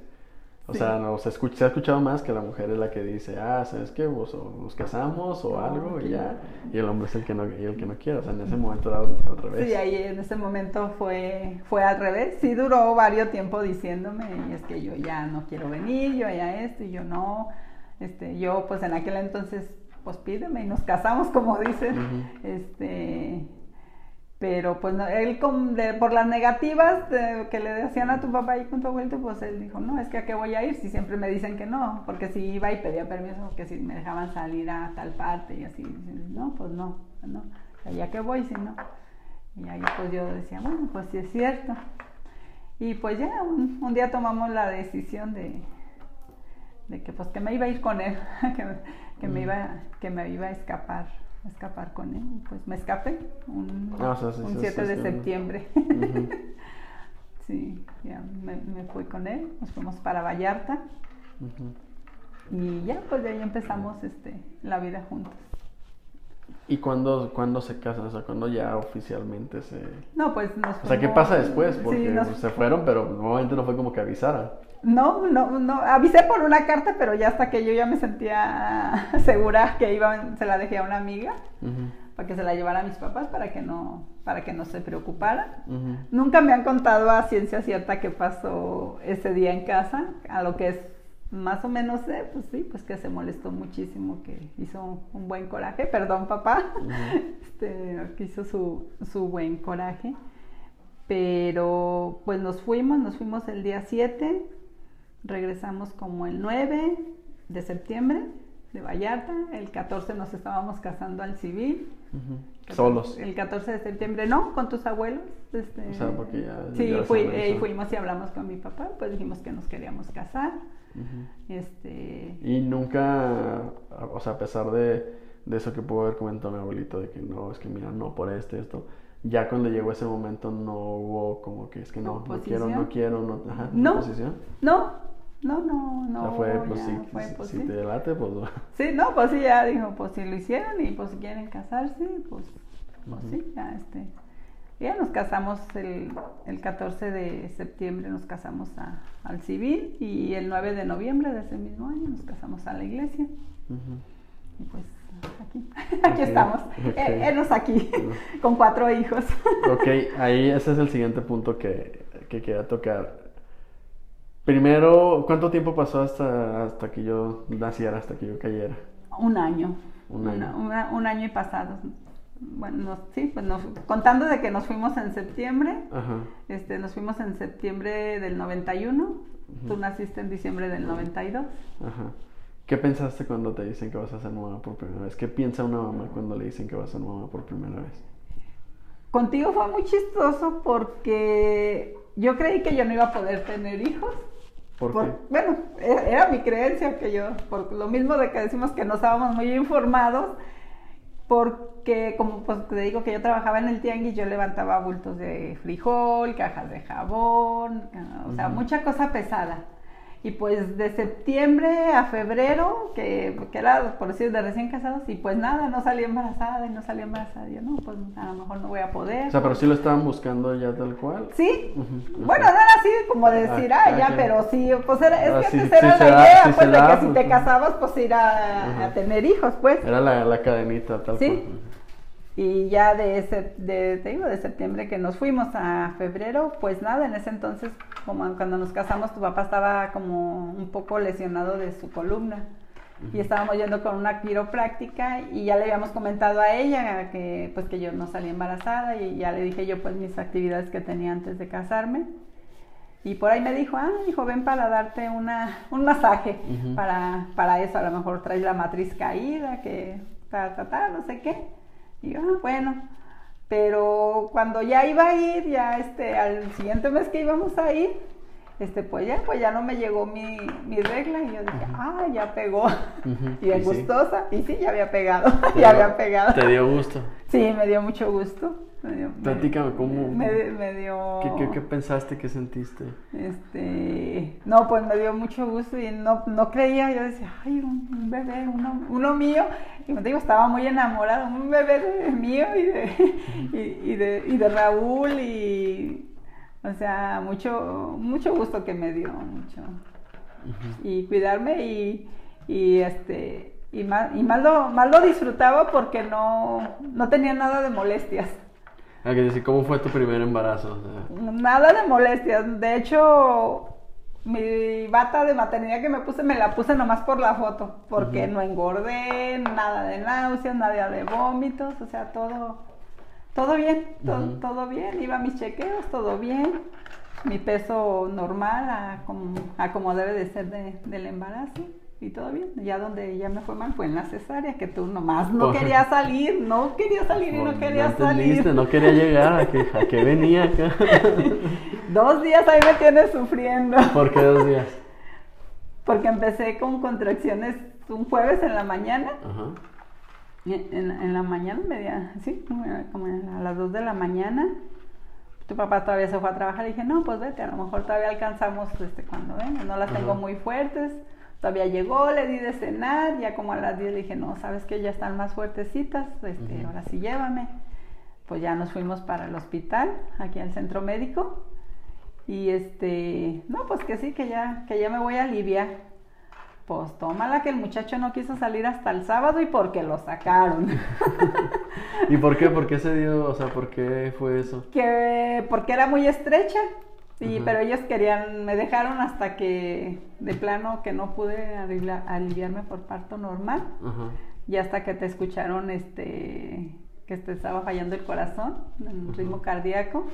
O Sí. sea, no, se, escucha, se ha escuchado más que la mujer es la que dice, ah, ¿sabes qué? Pues, o nos casamos o algo y ya. Y el hombre es el que no, el que no quiere. O sea, en ese momento era al, al revés. Sí, ahí en ese momento fue, fue al revés. Sí duró varios tiempo diciéndome, y es que yo ya no quiero venir, yo ya esto, y yo no. Este, yo pues en aquel entonces, pues pídeme y nos casamos, como dicen. Este, pero pues no, él con- de- por las negativas de- que le decían a tu papá y con tu abuelito, pues él dijo, no, es que a qué voy a ir si siempre me dicen que no, porque si iba y pedía permiso, que si me dejaban salir a tal parte y así, no, pues no, no, ya que voy si no. Y ahí pues yo decía, bueno, pues sí es cierto. Y pues ya un, un día tomamos la decisión de, de que pues que me iba a ir con él, que, que me Mm. iba, que me iba a escapar, a escapar con él. Y pues me escapé un, Ah, o sea, sí, un sí, 7 sí, de septiembre. Sí, ya me, me fui con él, nos fuimos para Vallarta y ya pues de ahí empezamos este, la vida juntos. ¿Y cuándo, cuándo se casan? O sea, ¿cuándo ya oficialmente se...? No, pues nos O sea, ¿qué pasa después? sí, Porque nos- pues, se fueron, pero normalmente no fue como que avisaran. No, no, no, avisé por una carta, pero ya hasta que yo ya me sentía segura que iba, se la dejé a una amiga Ujú, para que se la llevara a mis papás para que no, para que no se preocuparan. Nunca me han contado a ciencia cierta qué pasó ese día en casa, a lo que es más o menos sé, pues sí, pues que se molestó muchísimo, que hizo un buen coraje, perdón papá, este, que hizo su, su buen coraje, pero pues nos fuimos, nos fuimos el día 7, regresamos como el 9 de septiembre de Vallarta, el 14 nos estábamos casando al civil. Solos. el 14 de septiembre, ¿no? Con tus abuelos. Este, O sea, porque ya- Sí, ya fui- eh, fuimos y hablamos con mi papá, pues dijimos que nos queríamos casar. Ujú. Este, Y nunca, o sea, a pesar de, de eso que pudo haber comentado mi abuelito, de que no, es que mira, no por este, esto, ya cuando llegó ese momento no hubo como que es que no, no quiero, no quiero, no, ajá, No. oposición. no, no, no, no. Ya fue, pues ya sí, fue, si, pues, si sí. te late, pues Sí, no, pues sí, ya dijo, pues si lo hicieron y pues si quieren casarse, pues, pues Ujú. sí, ya este. Ya nos casamos el, el 14 de septiembre, nos casamos a- al civil y el 9 de noviembre de ese mismo año nos casamos a la iglesia. Y pues aquí, aquí Ok, estamos, ok. Eh, enos aquí, con cuatro hijos. Ok, ahí ese es el siguiente punto que, que quería tocar. Primero, ¿cuánto tiempo pasó hasta, hasta que yo naciera, hasta que yo cayera? Un año. Un año. Una- un año y pasados. Bueno, nos- sí, pues nos, contando de que nos fuimos en septiembre, Ajá. este, nos fuimos en septiembre del 91, tú naciste en diciembre del 92. Ajá. ¿Qué pensaste cuando te dicen que vas a ser mamá por primera vez? ¿Qué piensa una mamá cuando le dicen que va a ser mamá por primera vez? Contigo fue muy chistoso porque yo creí que yo no iba a poder tener hijos. ¿Por, Por- qué? bueno, era, era mi creencia que yo, por lo mismo de que decimos que no estábamos muy informados, porque como pues te digo que yo trabajaba en el tianguis, yo levantaba bultos de frijol, cajas de jabón, ah, o sea, mucha cosa pesada. Y pues de septiembre a febrero, que, que era por decir de recién casados, y pues nada, no salí embarazada y no salí embarazada. Yo no, pues a lo mejor no voy a poder. O sea, pero sí lo estaban buscando ya tal cual. Sí, bueno, no era así como decir, Ah, ah, ya, pero sí, pues era, es Ah, que sí, antes era sí la da, idea, sí pues, de da, que si te casabas, pues ir a, tener hijos, pues. Era la, la cadenita tal Sí. Y ya de, ese, de, te digo, de septiembre que nos fuimos a febrero, pues nada, en ese entonces, como cuando nos casamos, tu papá estaba como un poco lesionado de su columna. Y estábamos yendo con una quiropráctica y ya le habíamos comentado a ella que pues que yo no salía embarazada y ya le dije yo pues mis actividades que tenía antes de casarme. Y por ahí me dijo, ah, hijo, ven para darte una, un masaje para, para eso. A lo mejor traes la matriz caída, que ta, ta, ta, no sé qué. Y yo, ah, bueno. Pero cuando ya iba a ir, ya este, al siguiente mes que íbamos a ir, este, pues ya, pues ya no me llegó mi, mi regla. Y yo dije, ah, ya pegó. Y sí. gustosa. Y sí, ya había pegado. Ya dio- había pegado. Te dio gusto. Sí, me dio mucho gusto. Platícame, ¿cómo- Me, me dio... ¿Qué, qué, qué pensaste? ¿Qué sentiste? Este, no, pues me dio mucho gusto y no, no creía, yo decía, ay, un, bebé, uno, uno mío, y como te digo, estaba muy enamorada, un bebé de, mío y de, y, y de, y de Raúl y, o sea, mucho, mucho gusto que me dio, mucho, y cuidarme y, y este, y más, y más lo, más lo disfrutaba porque no, no tenía nada de molestias. Ah, que decir, ¿cómo fue tu primer embarazo? Nada de molestias. De hecho, mi bata de maternidad que me puse, me la puse nomás por la foto. Porque no engordé, nada de náuseas, nada de vómitos. O sea, todo, todo bien, to- todo bien. Iba a mis chequeos, todo bien. Mi peso normal, a como, a como debe de ser de- del embarazo. Y todo bien. Ya donde ya me fue mal fue en la cesárea, que tú nomás no querías salir, no querías salir y no querías entendiste, salir. no quería llegar, a que venía acá. Dos días ahí me tienes sufriendo. ¿Por qué dos días? Porque empecé con contracciones un jueves en la mañana. Ajá. En, en la mañana, media, sí, como a las 2 de la mañana. Tu papá todavía se fue a trabajar. Le dije, no, pues vete, a lo mejor todavía alcanzamos este, cuando venga. No las tengo muy fuertes. Todavía llegó, le di de cenar. Ya como a las 10 le dije, no, sabes que ya están más fuertecitas. Este. Ahora sí llévame. Pues ya nos fuimos para el hospital, aquí al centro médico. Y este, no, pues que sí, que ya, que ya me voy a aliviar. Pues tómala que el muchacho no quiso salir hasta el sábado y porque lo sacaron. ¿Y por qué? ¿Por qué se dio? O sea, ¿por qué fue eso? que porque era muy estrecha. Ujú. pero ellos querían, me dejaron hasta que de plano que no pude alivia- aliviarme por parto normal. Y hasta que te escucharon este que te estaba fallando el corazón, el ritmo cardíaco.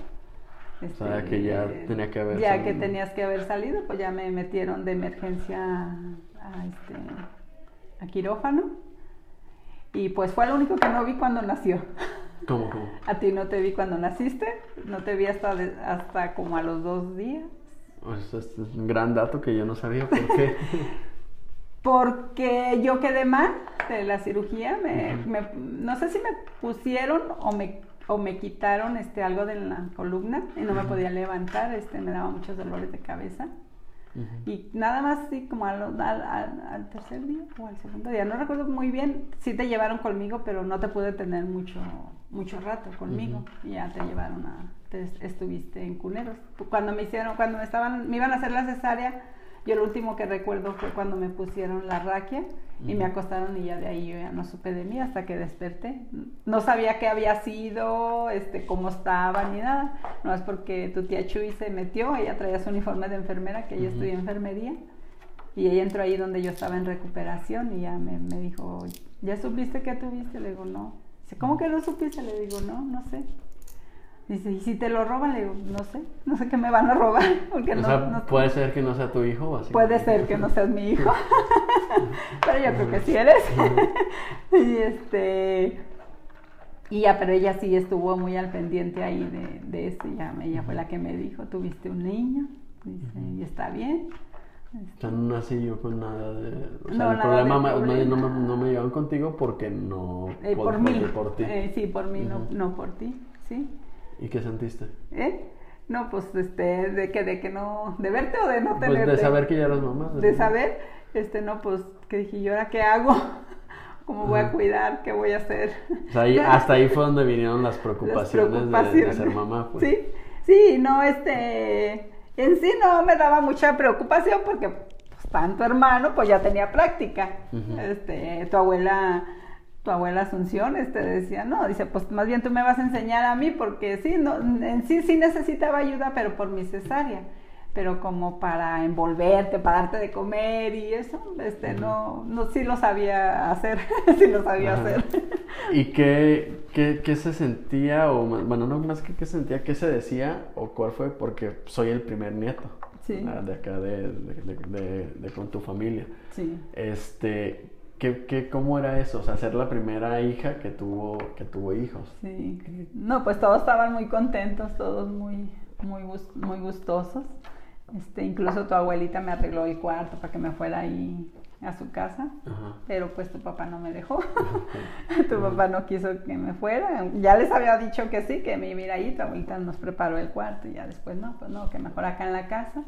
Este, sea, que ya tenía que haber Ya salido. que tenías que haber salido, pues ya me metieron de emergencia a, este, a quirófano. Y pues fue lo único que no vi cuando nació. ¿Cómo, cómo? A ti no te vi cuando naciste, no te vi hasta, de- hasta como a los dos días. Pues, este es un gran dato que yo no sabía por qué. Porque yo quedé mal de la cirugía, me, Ujú. me- no sé si me pusieron o me, o me quitaron este, algo de la columna y no me Ujú. podía levantar, este, me daba muchos dolores de cabeza. Y nada más, sí, como al, al- tercer día o al segundo día, no recuerdo muy bien, sí te llevaron conmigo, pero no te pude tener mucho, mucho rato conmigo. Y ya te llevaron a, te estuviste en cuneros. Cuando me hicieron, cuando me estaban, me iban a hacer la cesárea, yo lo último que recuerdo fue cuando me pusieron la raquia y me acostaron y ya de ahí yo ya no supe de mí hasta que desperté. No sabía qué había sido, este, cómo estaba ni nada. No es porque tu tía Chuy se metió, ella traía su uniforme de enfermera, que ella Ujú. estudió enfermería. Y ella entró ahí donde yo estaba en recuperación y ya me, me dijo, ¿ya supiste que tuviste? Le digo, no. Dice, ¿cómo que no supiste? Le digo, no, no sé. Dice, ¿y si te lo roban? Le digo, no sé, no sé qué me van a robar. Porque O no, sea, no- puede ser que no sea tu hijo, básicamente. Puede ser que no seas mi hijo, pero yo creo que sí eres. y este y ya, pero ella sí estuvo muy al pendiente ahí de, de eso. Ya, ella fue la que me dijo, tuviste un niño, dice, y está bien. O sea, no nací yo con nada de... O sea, No, el problema, de no, no me llevan contigo porque no... Eh, por, mí, por ti. Eh, sí, por mí, no, no por ti, sí. ¿Y qué sentiste? ¿Eh? No, pues este, de que, de que no, de verte o de no Pues tenerte. de saber que ya eras mamá. de saber, este, no, pues, que dije, ¿y ahora qué hago? ¿Cómo voy a cuidar? ¿Qué voy a hacer? O sea, ahí- hasta ahí fue donde vinieron las Las preocupaciones, de- De, preocupaciones. ser mamá. Pues. Sí, sí, no, este, en sí no me daba mucha preocupación porque, pues, tanto hermano, pues ya tenía práctica. Este, tu abuela, tu abuela Asunción, este, decía, no, dice, pues más bien tú me vas a enseñar a mí porque sí, no, en sí sí necesitaba ayuda, pero por mi cesárea. Pero como para envolverte, para darte de comer y eso, este, no, no, sí lo sabía hacer, sí lo sabía Ajá. hacer. ¿Y qué, qué, qué se sentía, o bueno, no más que qué se sentía, qué se decía, o cuál fue? Porque soy el primer nieto Sí. ah, de acá, de- de- de con tu familia. Sí. Este, ¿qué, qué, ¿cómo era eso? O sea, ser la primera hija que tuvo, que tuvo hijos. Sí, no, pues todos estaban muy contentos, todos muy, muy, muy gustosos. Este, incluso tu abuelita me arregló el cuarto para que me fuera ahí a su casa, Ajá. pero pues tu papá no me dejó. tu papá no quiso que me fuera. Ya les había dicho que sí, que me iba a ir ahí, tu abuelita nos preparó el cuarto y ya después no, pues no, que mejor acá en la casa.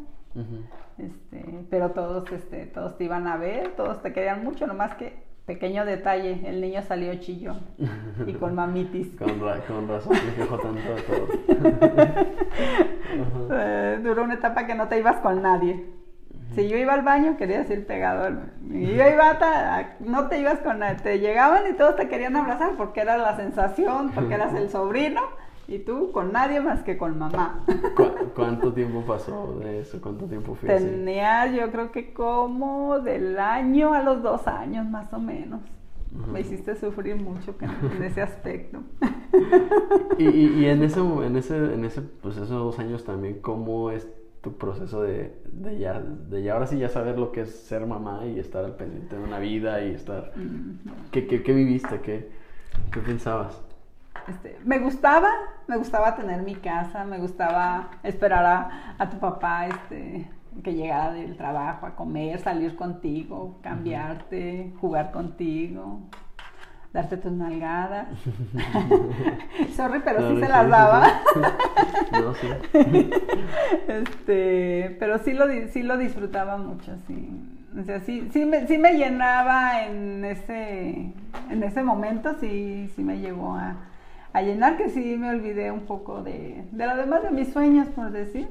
Este, pero todos, este, todos te iban a ver, todos te querían mucho, nomás que pequeño detalle, el niño salió chillón y con mamitis. Con, ra- con razón me quejo tanto de todo. Ajá. Eh, duró una etapa que no te ibas con nadie. Si yo iba al baño, querías ir pegado. Y yo iba a no te ibas con nadie. Te llegaban y todos te querían abrazar porque era la sensación, porque eras el sobrino. Y tú con nadie más que con mamá. ¿Cu- ¿Cuánto tiempo pasó de eso? ¿Cuánto tiempo fue así? Tenía yo creo que como del año a los dos años más o menos. Ujú. Me hiciste sufrir mucho en ese aspecto. Y, y, y en ese, en ese, en ese, pues esos dos años también, ¿cómo es tu proceso de, de ya, de ya ahora sí ya saber lo que es ser mamá y estar al pendiente de una vida y estar, Ujú. ¿qué, qué, qué viviste? ¿Qué, qué pensabas? Este, me gustaba, me gustaba tener mi casa, me gustaba esperar a, a tu papá este, que llegara del trabajo a comer, salir contigo, cambiarte, jugar contigo, darte tus nalgadas. Sorry, pero sí se las daba. sí. No, sí. Este, pero sí lo, sí lo disfrutaba mucho, sí. O sea, sí, sí, me, sí me llenaba en ese, en ese momento, sí, sí me llegó a, a llenar, que sí me olvidé un poco de, de lo demás de mis sueños, por decir.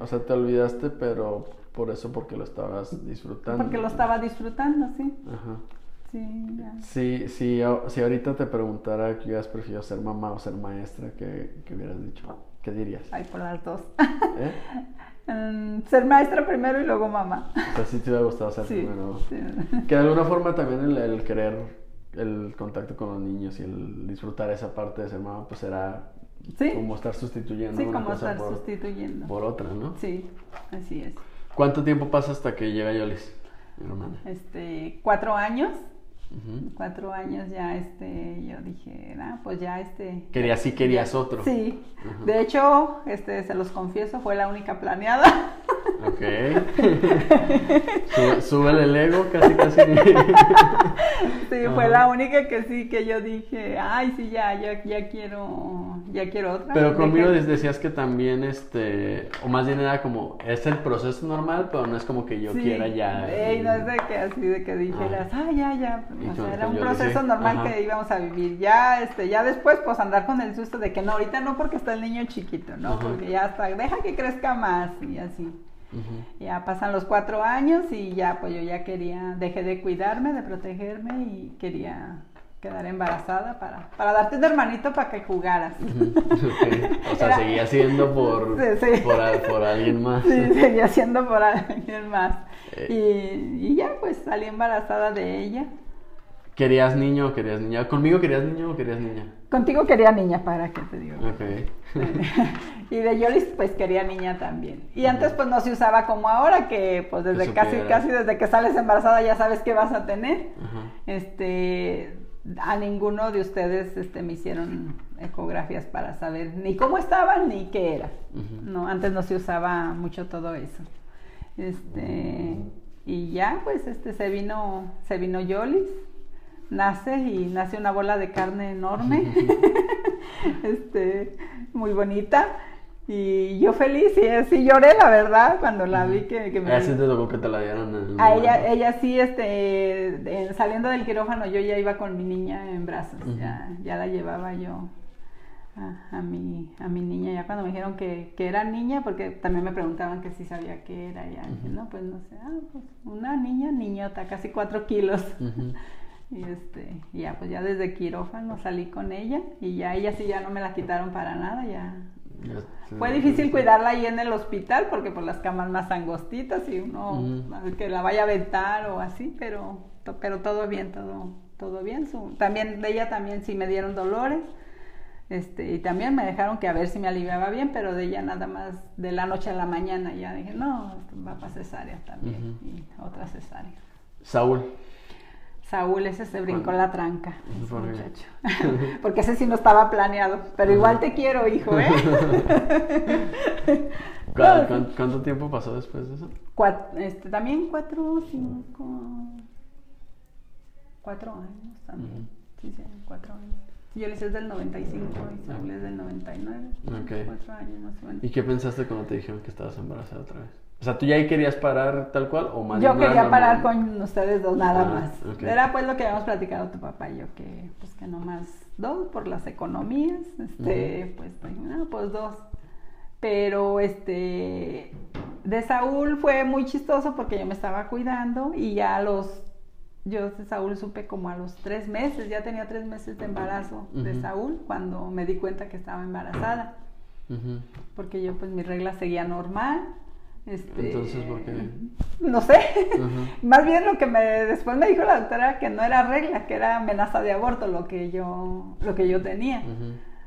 O sea, te olvidaste, pero por eso, porque lo estabas disfrutando. porque lo estaba disfrutando, sí. Ajá. Sí, ya. Si, si, a- si ahorita te preguntara que hubieras preferido ser mamá o ser maestra, ¿qué, qué hubieras dicho? ¿Qué dirías? Ay, por las dos. ¿Eh? Mm, ser maestra primero y luego mamá. O sea, sí te hubiera gustado ser Sí, primero. sí. Que de alguna forma también el, el querer el contacto con los niños y el disfrutar esa parte de ser mamá, pues Sí. como estar sustituyendo Sí, una como cosa estar por, sustituyendo. por otra, ¿no? Sí, así es. ¿Cuánto tiempo pasa hasta que llega Yolis, mi hermana? Este, cuatro años, Cuatro años ya, este, yo dije, ah, pues ya, este. Querías, sí querías otro. Sí. De hecho, este, se los confieso, fue la única planeada. Ok. Sube, súbele el ego, casi, casi. sí, fue la única que sí, que yo dije, ay, sí, ya, ya, ya quiero, ya quiero otra. Pero conmigo que- decías que también, este, o más bien era como, es el proceso normal, pero no es como que yo Sí. quiera ya. Ey, no es de que así de que dijeras, ah, ya, ya. O sea, era un proceso dije, normal ajá. que íbamos a vivir. Ya, este, ya después, pues andar con el susto de que no, ahorita no porque está el niño chiquito, ¿no? Ajá. Porque ya está, deja que crezca más y así. Ya pasan los cuatro años y ya, pues yo ya quería, dejé de cuidarme, de protegerme y quería, quedar embarazada para, para darte un hermanito para que jugaras. O sea, seguía siendo por, Por, alguien más. Sí, seguía siendo por alguien más. Eh. Y, y, ya, pues salí embarazada de ella. ¿Querías niño o querías niña? ¿Conmigo querías niño o querías niña? Contigo quería niña, para que te digo. Ok. y de Yolis, pues quería niña también. Y antes, pues no se usaba como ahora, que pues desde casi, casi desde que sales embarazada ya sabes qué vas a tener. Este, a ninguno de ustedes este, me hicieron ecografías para saber ni cómo estaban ni qué era. No, antes no se usaba mucho todo eso. Este, y ya pues este se vino se vino Yolis, nace y nace una bola de carne enorme. este, muy bonita. Y yo feliz, y sí lloré, la verdad, cuando la vi que, que me... te tocó que te la dieron? A ella, ella sí, este, saliendo del quirófano, yo ya iba con mi niña en brazos, ya, ya la llevaba yo a, mi, a mi niña, ya cuando me dijeron que, que, era niña, porque también me preguntaban que si sabía qué era, ya dije, no, pues no sé, ah, pues una niña, niñota, casi cuatro kilos. Y este, ya pues ya desde quirófano salí con ella y ya ella sí ya no me la quitaron para nada, ya fue difícil cuidarla ahí en el hospital porque por las camas más angostitas y uno que la vaya a aventar o así, pero, pero todo bien, todo, todo bien. también de ella también sí me dieron dolores. Este, y también me dejaron que a ver si me aliviaba bien, pero de ella nada más de la noche a la mañana ya dije, no, va para cesárea también, y otra cesárea. Saúl, Saúl, ese se brincó la tranca, ese muchacho. Porque ese sí no estaba planeado. Pero igual te quiero, hijo, ¿eh? ¿Cuánto, tiempo pasó después de eso? este, también cuatro, cinco. Cuatro años también. Sí, sí, cuatro años. Yo le hice del 95 y Saúl es del 99. Okay. Cuatro años más o menos. ¿Y qué pensaste cuando te dijeron que estabas embarazada otra vez? O sea, ¿tú ya ahí querías parar tal cual o más Yo quería parar con ustedes dos nada ah, más. Era pues lo que habíamos platicado tu papá y yo, que pues que nomás dos por las economías, este, pues, no, pues dos. Pero este, de Saúl fue muy chistoso porque yo me estaba cuidando y ya a los, yo de Saúl supe como a los tres meses, ya tenía tres meses de embarazo de Saúl cuando me di cuenta que estaba embarazada. Porque yo pues mi regla seguía normal este, Entonces, ¿por qué? No sé. Más bien lo que me después me dijo la doctora que no era regla, que era amenaza de aborto lo que yo lo que yo tenía.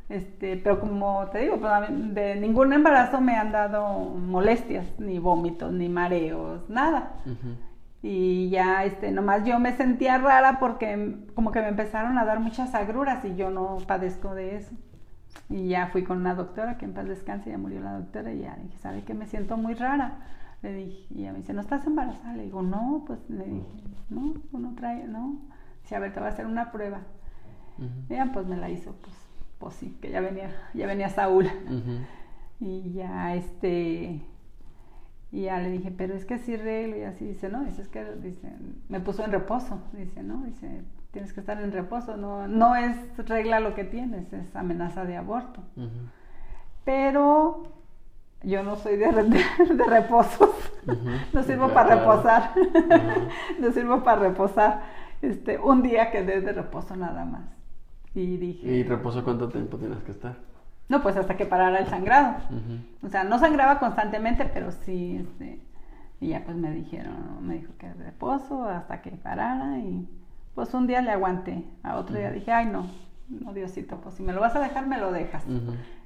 Este, pero como te digo, pues, de ningún embarazo me han dado molestias, ni vómitos, ni mareos, nada. Y ya, este, nomás yo me sentía rara porque como que me empezaron a dar muchas agruras y yo no padezco de eso. Y ya fui con una doctora, que en paz descanse, ya murió la doctora, y ya dije, ¿sabe qué? Me siento muy rara. Le dije, y ella me dice, ¿no estás embarazada? Le digo, no, pues le dije, no, uno trae, no. Dice, a ver, te voy a hacer una prueba. Y ya, pues me la hizo, pues, pues sí, que ya venía, ya venía Saúl. Y ya, este, y ya le dije, pero es que sí reglo, y así dice, no, dice, es que, dice, me puso en reposo, dice, no, dice, tienes que estar en reposo, no, no es regla lo que tienes, es amenaza de aborto. Pero yo no soy de, de, reposos, no sirvo para reposar, no sirvo para reposar. Este, un día quedé de reposo nada más. Y dije... ¿Y reposo cuánto tiempo tienes que estar? No, pues hasta que parara el sangrado. O sea, no sangraba constantemente, pero sí, este, y ya pues me dijeron, me dijo que reposo hasta que parara y pues un día le aguanté, a otro día dije, ay no, no Diosito, pues si me lo vas a dejar, me lo dejas.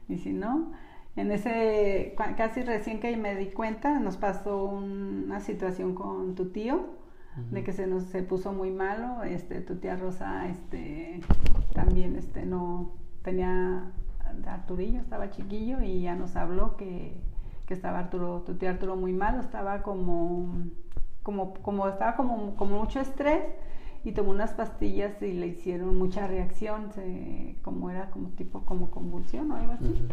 Y si no, en ese, casi recién que me di cuenta, nos pasó una situación con tu tío, de que se nos se puso muy malo, este, tu tía Rosa, este, también, este, no, tenía, Arturillo estaba chiquillo y ya nos habló que, que estaba Arturo, tu tío Arturo muy malo, estaba como, como, como, estaba como, como mucho estrés, y tomó unas pastillas y le hicieron mucha reacción, como era como tipo como convulsión o algo así.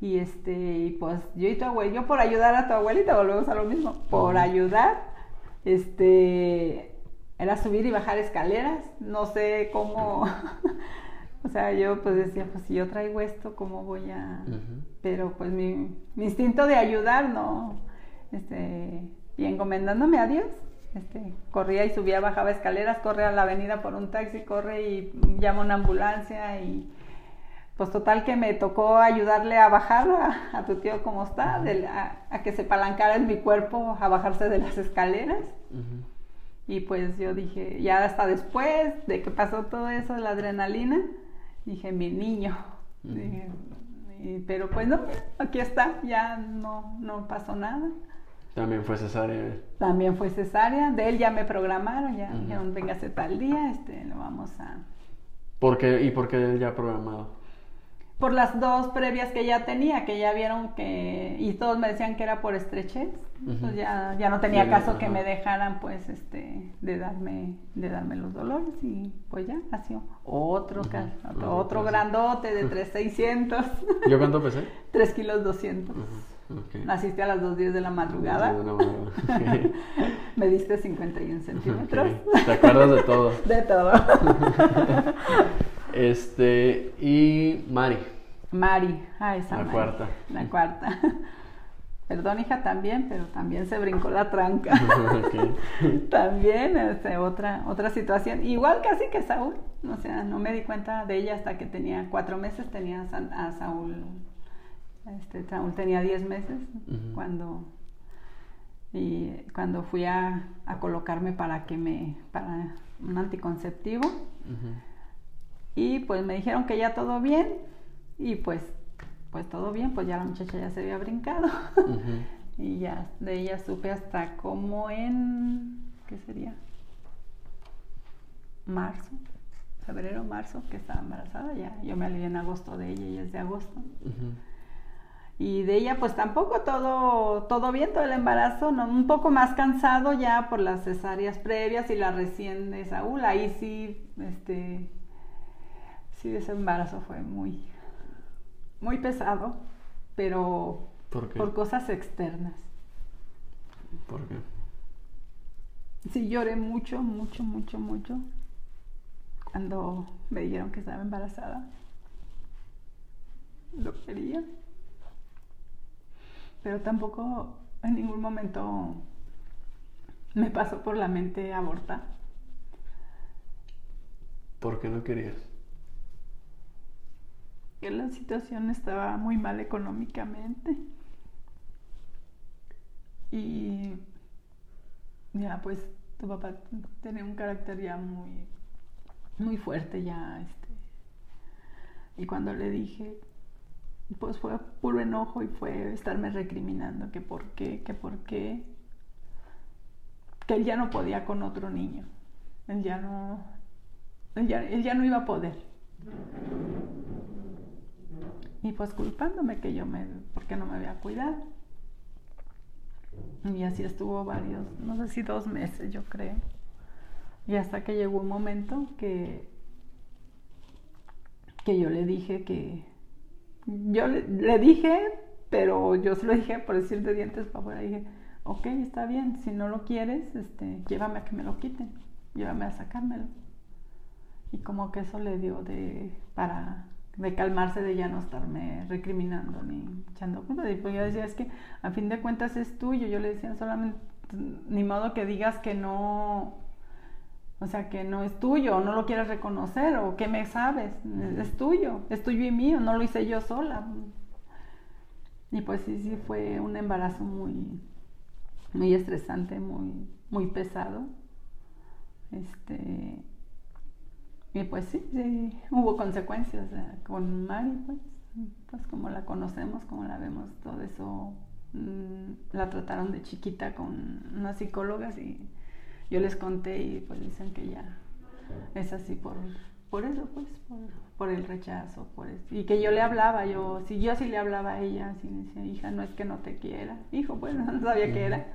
Y este, pues yo y tu abuelo, yo por ayudar a tu abuelita, volvemos a lo mismo, por ayudar, este, era subir y bajar escaleras, no sé cómo, o sea, yo pues decía, pues si yo traigo esto, ¿cómo voy a...? Pero pues mi, mi, instinto de ayudar, ¿no? Este, y encomendándome a Dios, este, corría y subía, bajaba escaleras, corre a la avenida por un taxi, corre y llama una ambulancia y pues total que me tocó ayudarle a bajar a, tu tío como está, a, que se palancara en mi cuerpo a bajarse de las escaleras. Y pues yo dije, ya hasta después de que pasó todo eso, la adrenalina, dije, mi niño. pero pues no, aquí está, ya no, no pasó nada. También fue cesárea. También fue cesárea. De él ya me programaron, ya dijeron, véngase tal día, este, lo vamos a... ¿Por qué? ¿Y por qué él ya programado? por las dos previas que ya tenía, que ya vieron que, y todos me decían que era por estrechez, pues ya, ya no tenía caso que me dejaran pues este, de darme, de darme los dolores y pues ya nació otro, otro, grandote de 3,600. ¿Yo cuánto pesé? 3 kilos 200. Naciste a las 2.10 de la madrugada. me diste 51 centímetros. ¿Te acuerdas de todo? de todo. Este, y Mari. Mari, ah, esa La cuarta. La cuarta. Perdón, hija, también, pero también se brincó la tranca. también, este, otra, otra situación. Igual casi que Saúl. O sea, no me di cuenta de ella hasta que tenía cuatro meses, tenía a Saúl. Este, Saúl tenía diez meses cuando y cuando fui a, a, colocarme para que me para un anticonceptivo y pues me dijeron que ya todo bien y pues, pues todo bien, pues ya la muchacha ya se había brincado. y ya de ella supe hasta como en, ¿qué sería? Marzo, febrero, marzo, que estaba embarazada ya. Yo me alivié en agosto de ella y es de agosto. Y de ella pues tampoco todo, todo bien, todo el embarazo, ¿no? un poco más cansado ya por las cesáreas previas y la recién de Saúl. Ahí sí, este, sí, ese embarazo fue muy, muy pesado, pero ¿Por, cosas externas. ¿Por qué? Sí, lloré mucho, mucho, mucho, mucho cuando me dijeron que estaba embarazada. Lo quería. Pero tampoco en ningún momento me pasó por la mente abortar. ¿Por qué no querías? que la situación estaba muy mal económicamente. Y ya pues tu papá tenía un carácter ya muy, muy fuerte ya, este. Y cuando le dije, pues fue puro enojo y fue estarme recriminando que por qué, que por qué, que él ya no podía con otro niño, él ya no, él ya, él ya no iba a poder y pues culpándome que yo me, porque no me había cuidado. Y así estuvo varios, no sé si dos meses yo creo. Y hasta que llegó un momento que, que yo le dije que, yo le, dije, pero yo se lo dije por decir de dientes para afuera, dije, ok, está bien, si no lo quieres, este, llévame a que me lo quiten, llévame a sacármelo. Y como que eso le dio de, para de calmarse de ya no estarme recriminando ni echando culpa. Y pues yo decía, es que a fin de cuentas es tuyo. Yo le decía solamente, ni modo que digas que no, o sea, que no es tuyo, no lo quieres reconocer, o que me sabes, es tuyo, es tuyo y mío, no lo hice yo sola. Y pues sí, sí fue un embarazo muy, muy estresante, muy, muy pesado. Este, y pues sí, sí hubo consecuencias con Mari, pues, pues como la conocemos, como la vemos, todo eso mm, la trataron de chiquita con unas psicólogas y yo les conté y pues dicen que ya es así por, por eso, pues, por, el rechazo, por eso. Y que yo le hablaba, yo, si yo sí le hablaba a ella, así me decía, hija, no es que no te quiera. Hijo, pues no sabía qué era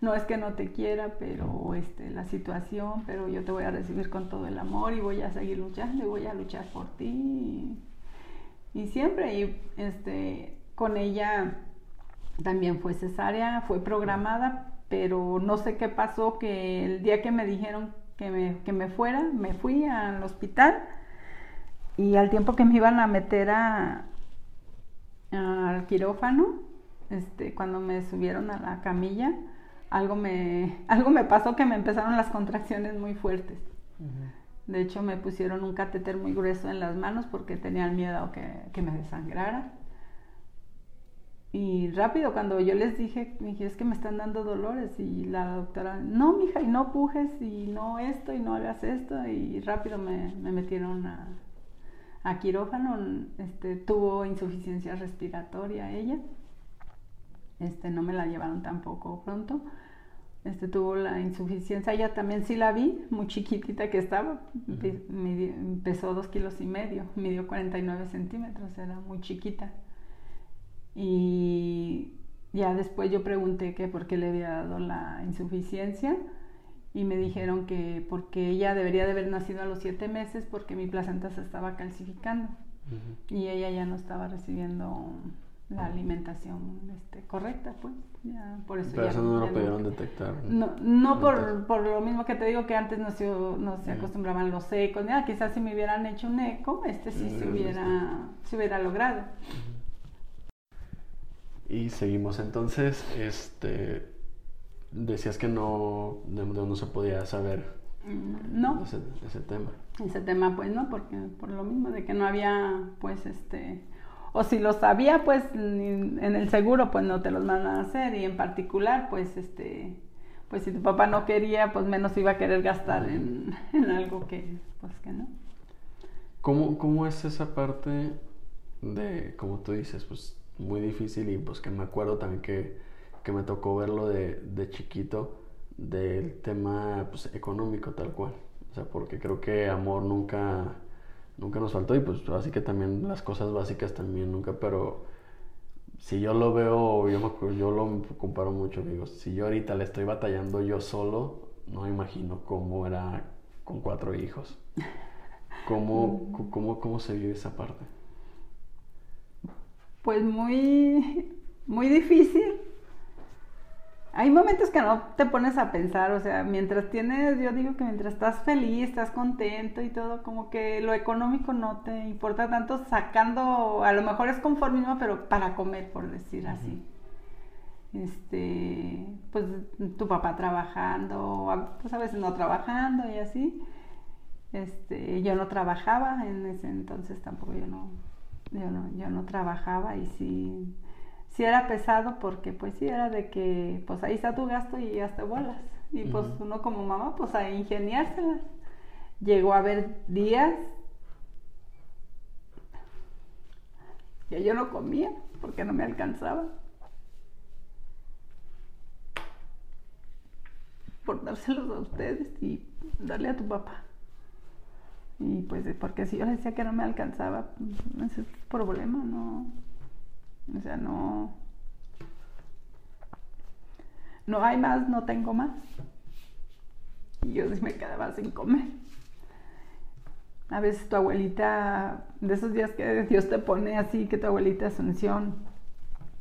no es que no te quiera, pero este, la situación, pero yo te voy a recibir con todo el amor y voy a seguir luchando y voy a luchar por ti. Y, siempre, y este, con ella también fue cesárea, fue programada, pero no sé qué pasó, que el día que me dijeron que me, que me fuera, me fui al hospital y al tiempo que me iban a meter a, al quirófano, este, cuando me subieron a la camilla, algo me, algo me pasó que me empezaron las contracciones muy fuertes. De hecho, me pusieron un catéter muy grueso en las manos porque tenían miedo que, que me desangrara. Y rápido, cuando yo les dije, dije, es que me están dando dolores. Y la doctora, no, mija, y no pujes, y no esto, y no hagas esto. Y rápido me, me metieron a, a quirófano. Este, tuvo insuficiencia respiratoria ella. Este, no me la llevaron tampoco pronto este, tuvo la insuficiencia, ella también sí la vi, muy chiquitita que estaba, pesó dos kilos y medio, midió 49 centímetros, era muy chiquita. Y ya después yo pregunté que por qué le había dado la insuficiencia y me dijeron que porque ella debería de haber nacido a los siete meses porque mi placenta se estaba calcificando y ella ya no estaba recibiendo la alimentación este, correcta, pues. Ya, por eso Pero eso no lo pudieron detectar. No, no por, por, lo mismo que te digo que antes no se, no se acostumbraban los ecos, quizás si me hubieran hecho un eco, este sí se hubiera, se hubiera logrado. Y seguimos entonces, este, decías que no, no se podía saber mm, no. Ese, ese tema. Ese tema, pues no, porque por lo mismo de que no había, pues, este, o si lo sabía, pues en el seguro pues no te los mandan a hacer y en particular pues este pues si tu papá no quería, pues menos iba a querer gastar en, algo que pues que no. ¿Cómo, ¿Cómo es esa parte de, como tú dices, pues muy difícil y pues que me acuerdo también que, que me tocó verlo de, de chiquito del tema pues, económico tal cual. O sea, porque creo que amor nunca nunca nos faltó y pues así que también las cosas básicas también nunca, pero si yo lo veo, yo, me, yo lo comparo mucho, digo, si yo ahorita le estoy batallando yo solo, no imagino cómo era con cuatro hijos. ¿Cómo, cómo, cómo se vive esa parte? Pues muy, muy difícil, hay momentos que no te pones a pensar, o sea, mientras tienes, yo digo que mientras estás feliz, estás contento y todo, como que lo económico no te importa tanto sacando, a lo mejor es conformismo, pero para comer, por decir así. Este, pues tu papá trabajando, pues a veces no trabajando y así. Este, yo no trabajaba en ese entonces tampoco yo no, yo no, yo no trabajaba y sí sí era pesado porque pues sí era de que pues ahí está tu gasto y ya te bolas. Y pues uno como mamá pues a ingeniárselas. Llegó a haber días que yo no comía porque no me alcanzaba. Por dárselos a ustedes y darle a tu papá. Y pues porque si yo le decía que no me alcanzaba, pues, ese es problema, no, o sea, no. No hay más, no tengo más. Y yo me quedaba sin comer. A veces tu abuelita, de esos días que Dios te pone así, que tu abuelita Asunción,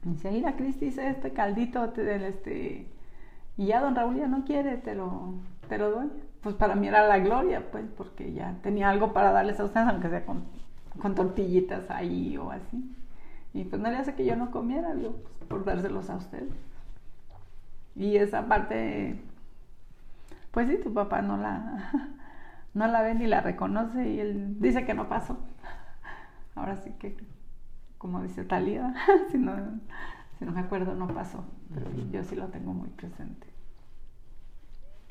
dice, mira, Cristi hice este caldito del este, y ya don Raúl ya no quiere, te lo, te lo doy. Pues para mí era la gloria, pues, porque ya tenía algo para darles a ustedes, aunque sea con, con tortillitas ahí o así. Y pues no le hace que yo no comiera, digo, pues, por dárselos a usted. Y esa parte, pues sí, tu papá no la, no la ve ni la reconoce y él dice que no pasó. Ahora sí que, como dice Talía, si no, si no me acuerdo, no pasó. Pero yo sí lo tengo muy presente.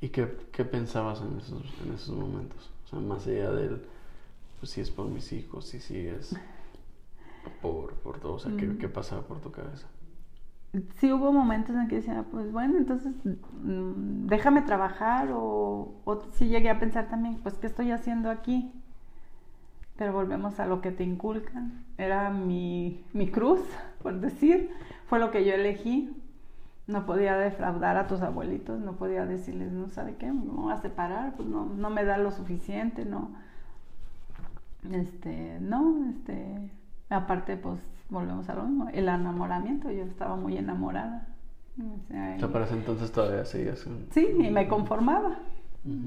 ¿Y qué, qué pensabas en esos, en esos momentos? O sea, más allá del, pues si es por mis hijos, si sí es por, por todo? O sea, ¿qué, ¿qué, pasaba por tu cabeza? Sí hubo momentos en que decía, pues bueno, entonces mm, déjame trabajar o, o sí llegué a pensar también, pues ¿qué estoy haciendo aquí? Pero volvemos a lo que te inculcan. Era mi, mi cruz, por decir, fue lo que yo elegí. No podía defraudar a tus abuelitos, no podía decirles, no sabe qué, me voy a separar, pues no, no me da lo suficiente, no. Este, no, este, Aparte, pues volvemos a lo mismo, el enamoramiento, yo estaba muy enamorada. O sea, para ese entonces todavía seguías. Sí, y me conformaba.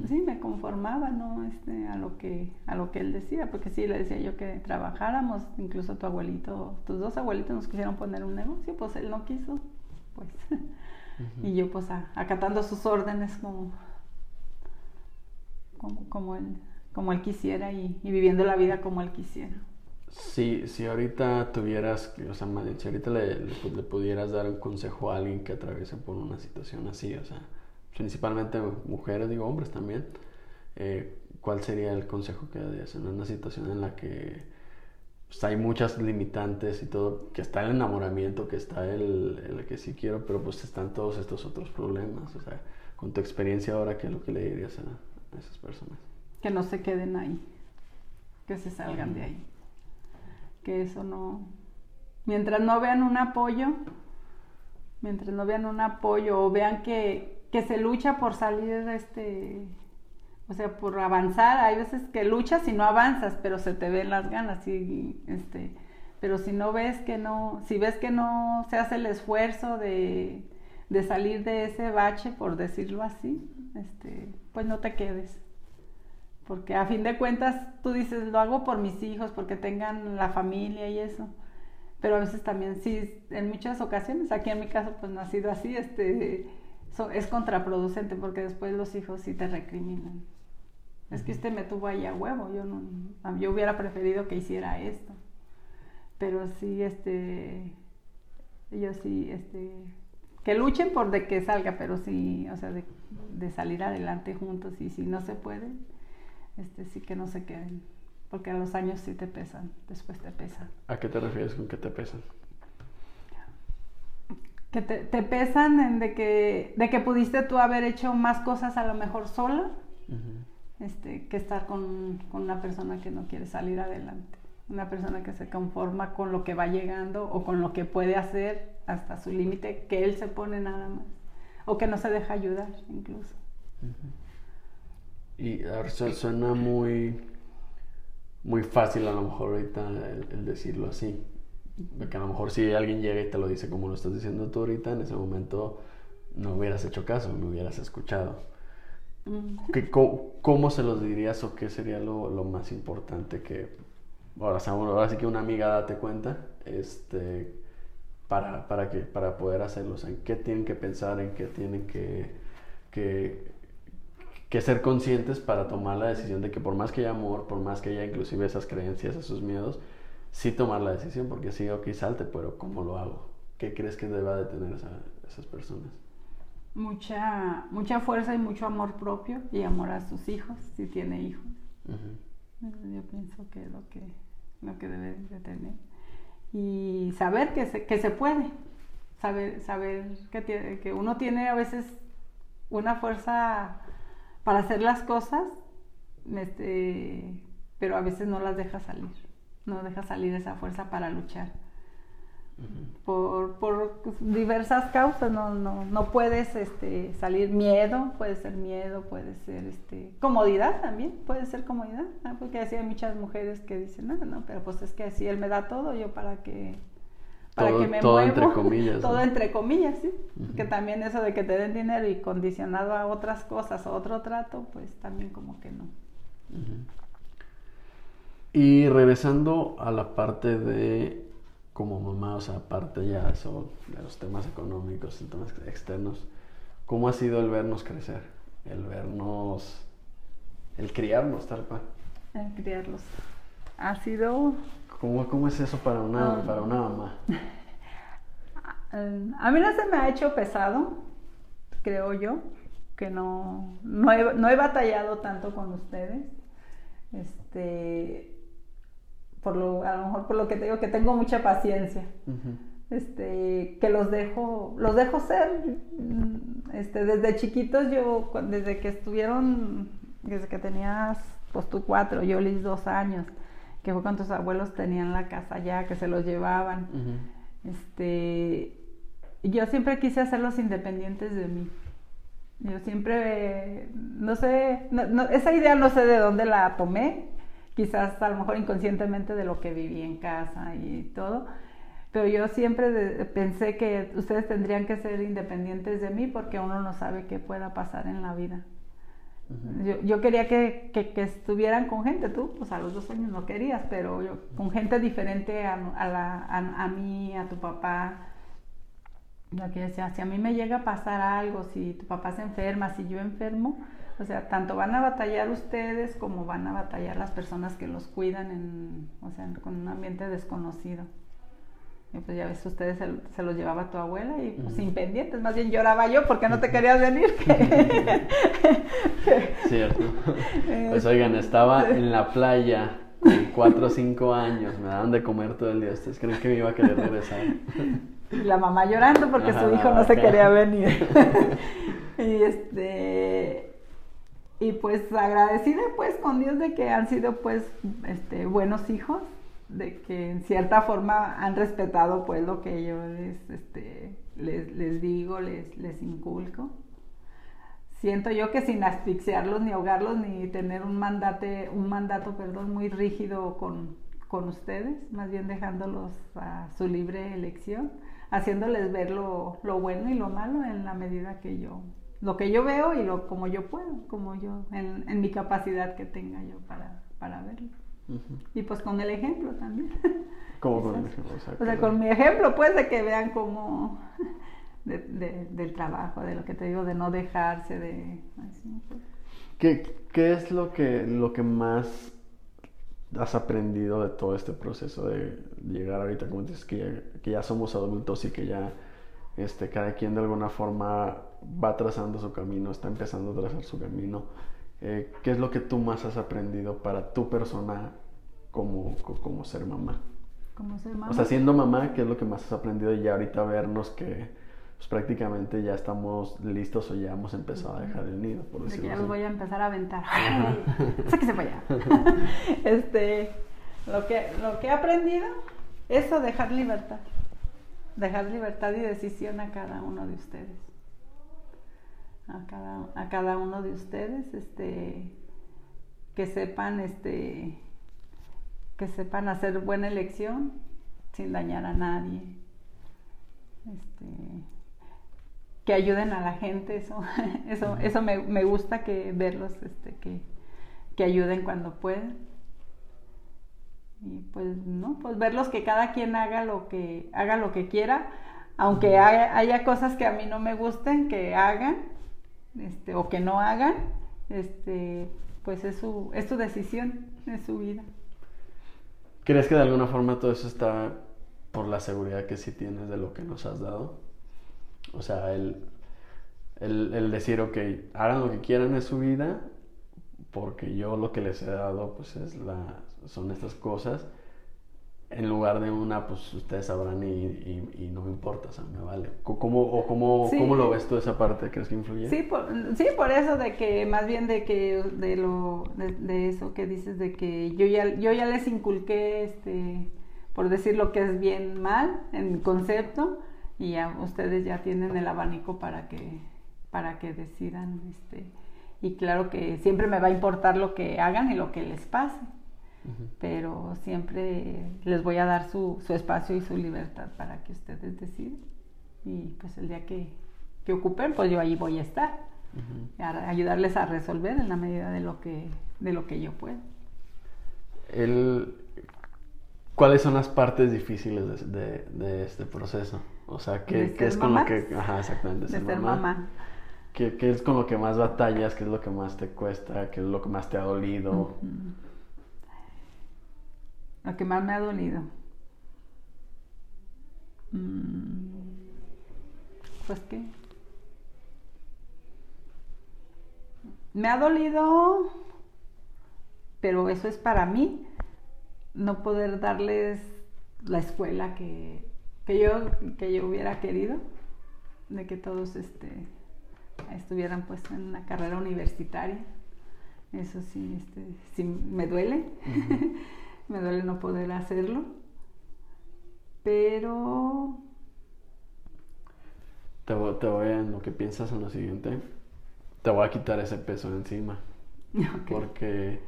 Sí, me conformaba, ¿no? Este, a lo que a lo que él decía, porque sí le decía yo que trabajáramos, incluso tu abuelito, tus dos abuelitos nos quisieron poner un negocio, pues él no quiso. Pues Y yo pues acatando sus órdenes como, como, él, como él quisiera y, viviendo la vida como él quisiera. Si, si ahorita tuvieras, o sea, si ahorita le, le, pudieras dar un consejo a alguien que atraviese por una situación así, o sea, principalmente mujeres, digo hombres también, eh, ¿cuál sería el consejo que darías en una situación en la que pues, hay muchas limitantes y todo, que está el enamoramiento, que está el, el, que sí quiero, pero pues están todos estos otros problemas, o sea, con tu experiencia ahora, ¿qué es lo que le dirías a, a esas personas? Que no se queden ahí, que se salgan de ahí, que eso no, mientras no vean un apoyo, mientras no vean un apoyo o vean que, que se lucha por salir de este o sea, por avanzar, hay veces que luchas y no avanzas, pero se te ven las ganas y este, pero si no ves que no, si ves que no se hace el esfuerzo de, de salir de ese bache, por decirlo así, este, pues no te quedes. Porque a fin de cuentas tú dices, lo hago por mis hijos, porque tengan la familia y eso. Pero a veces también sí, en muchas ocasiones, aquí en mi caso pues no ha sido así, este, es contraproducente porque después los hijos sí te recriminan. Es que usted me tuvo ahí a huevo, yo no, yo hubiera preferido que hiciera esto. Pero sí, este, yo sí, este, que luchen por de que salga, pero sí, o sea, de, salir adelante juntos y si no se puede, este, sí que no se queden, porque a los años sí te pesan, después te pesan. ¿A qué te refieres con que te pesan? Que te, te pesan en de que, de que pudiste tú haber hecho más cosas a lo mejor sola este, que estar con, una persona que no quiere salir adelante, una persona que se conforma con lo que va llegando o con lo que puede hacer hasta su límite que él se pone nada más, o que no se deja ayudar incluso. Y suena muy, muy fácil a lo mejor ahorita el, decirlo así, que a lo mejor si alguien llega y te lo dice como lo estás diciendo tú ahorita, en ese momento no hubieras hecho caso, no hubieras escuchado cómo, se los dirías o qué sería lo, más importante que, ahora, ahora sí que una amiga date cuenta, este, para, para, que, para poder hacerlos, en qué tienen que pensar, en qué tienen que, que, que, ser conscientes para tomar la decisión de que por más que haya amor, por más que haya inclusive esas creencias, esos miedos, sí tomar la decisión, porque sí, ok, salte, pero ¿cómo lo hago? ¿Qué crees que deba de tener esas personas? Mucha, mucha fuerza y mucho amor propio y amor a sus hijos, si tiene hijos. Yo pienso que es lo que, lo que debe de tener. Y saber que se, que se puede, saber, saber que, tiene, que uno tiene a veces una fuerza para hacer las cosas, este, pero a veces no las deja salir, no deja salir esa fuerza para luchar por, por, diversas causas, no, no, no puedes este, salir miedo, puede ser miedo, puede ser este, comodidad también, puede ser comodidad, porque así hay muchas mujeres que dicen, no, no, pero pues es que así él me da todo, yo para que, para que me todo entre comillas. todo entre comillas, sí, que también eso de que te den dinero y condicionado a otras cosas, a otro trato, pues también como que no. Y regresando a la parte de como mamá, o sea, aparte ya eso, de los temas económicos, y temas externos, ¿cómo ha sido el vernos crecer? El vernos, el criarnos tal cual. El criarlos. Ha sido... ¿Cómo, cómo es eso para una, ah. para una mamá? A mí no se me ha hecho pesado, creo yo, que no, no he, no he batallado tanto con ustedes. Este, por lo, a lo mejor por lo que te digo, que tengo mucha paciencia. Este, que los dejo, los dejo ser. Este, desde chiquitos yo, desde que estuvieron, desde que tenías, pues tú cuatro, yo les dos años, que fue cuando tus abuelos tenían la casa ya, que se los llevaban. Este, yo siempre quise hacerlos independientes de mí. Yo siempre, no sé, esa idea no sé de dónde la tomé, quizás a lo mejor inconscientemente de lo que viví en casa y todo, pero yo siempre pensé que ustedes tendrían que ser independientes de mí porque uno no sabe qué pueda pasar en la vida. yo, quería que, estuvieran con gente, tú, pues a los dos años no querías, pero yo, con gente diferente a, a, la, a, mí, a tu papá, Lo que decía, si a mí me llega a pasar algo, si tu papá se enferma, si yo enfermo, o sea, tanto van a batallar ustedes como van a batallar las personas que los cuidan en, o sea, con un ambiente desconocido. Y pues ya ves, ustedes se, los llevaba tu abuela y pues sin pendientes, más bien lloraba yo porque no te querías venir. Cierto. Pues oigan, estaba en la playa con 4 o 5 años, me daban de comer todo el día. ¿Ustedes creen que me iba a querer regresar? Y la mamá llorando porque su hijo no se quería venir. y este y pues agradecida pues con Dios de que han sido pues este buenos hijos de que en cierta forma han respetado pues lo que yo les, este, les, digo, les, les inculco. Siento yo que sin asfixiarlos ni ahogarlos ni tener un, mandate, un mandato perdón, muy rígido con, con ustedes, más bien dejándolos a su libre elección, haciéndoles ver lo, lo, bueno y lo malo en la medida que yo, lo que yo veo y lo como yo puedo, como yo, en, en mi capacidad que tenga yo para, para verlo. Y pues con el ejemplo también. ¿Cómo con el ejemplo? O sea, con mi ejemplo, pues, de que vean cómo... De, del trabajo, de lo que te digo, de no dejarse, de... Pues. ¿Qué, ¿Qué, es lo que, lo que más has aprendido de todo este proceso de llegar ahorita, como dices, que ya, que ya somos adultos y que ya este, cada quien de alguna forma va trazando su camino, está empezando a trazar su camino? Eh, ¿qué es lo que tú más has aprendido para tu persona como, como ser mamá? Como ser mamá. O sea, siendo mamá, ¿qué es lo que más has aprendido? Y ya ahorita vernos que pues, prácticamente ya estamos listos o ya hemos empezado a dejar el nido, por decirlo que ya los voy a empezar a aventar. Sáquese para allá. este, lo que, lo que he aprendido es a dejar libertad. Dejar libertad y decisión a cada uno de ustedes. A cada, a cada uno de ustedes, este, que sepan, este, que sepan hacer buena elección sin dañar a nadie, este, que ayuden a la gente, eso, eso, eso me, me gusta que verlos, este, que, que ayuden cuando pueden y pues no pues verlos que cada quien haga lo que haga lo que quiera aunque haya, haya, cosas que a mí no me gusten que hagan este, o que no hagan, este, pues es su, es su decisión, es su vida. ¿Crees que de alguna forma todo eso está por la seguridad que sí tienes de lo que nos has dado? O sea, el, el, el decir, ok, hagan lo que quieran en su vida, porque yo lo que les he dado pues es la, son estas cosas en lugar de una, pues ustedes sabrán y, no me importa, o sea, me vale. ¿Cómo, o cómo, ¿Cómo lo ves tú esa parte? ¿Crees que influye? Sí por, sí, por eso de que, más bien de que, de lo, de, eso que dices, de que yo ya, yo ya les inculqué, este, por decir lo que es bien mal, en concepto, y ya ustedes ya tienen el abanico para que, para que decidan, este, y claro que siempre me va a importar lo que hagan y lo que les pase pero siempre les voy a dar su, su, espacio y su libertad para que ustedes decidan. Y pues el día que, que ocupen, pues yo ahí voy a estar, a ayudarles a resolver en la medida de lo que, de lo que yo pueda. El, ¿Cuáles son las partes difíciles de, de, este proceso? O sea, ¿qué, ¿qué es con lo que... Ajá, exactamente. De ser, mamá. ¿Qué, ¿Qué, es con lo que más batallas? ¿Qué es lo que más te cuesta? ¿Qué es lo que más te ha dolido? Lo que más me ha dolido. Mm, pues qué. Me ha dolido, pero eso es para mí, no poder darles la escuela que, yo, que yo hubiera querido, de que todos este, estuvieran pues en una carrera universitaria. Eso sí, este, sí me duele. me duele no poder hacerlo, pero... Te voy, te voy en lo que piensas en lo siguiente, te voy a quitar ese peso encima. Porque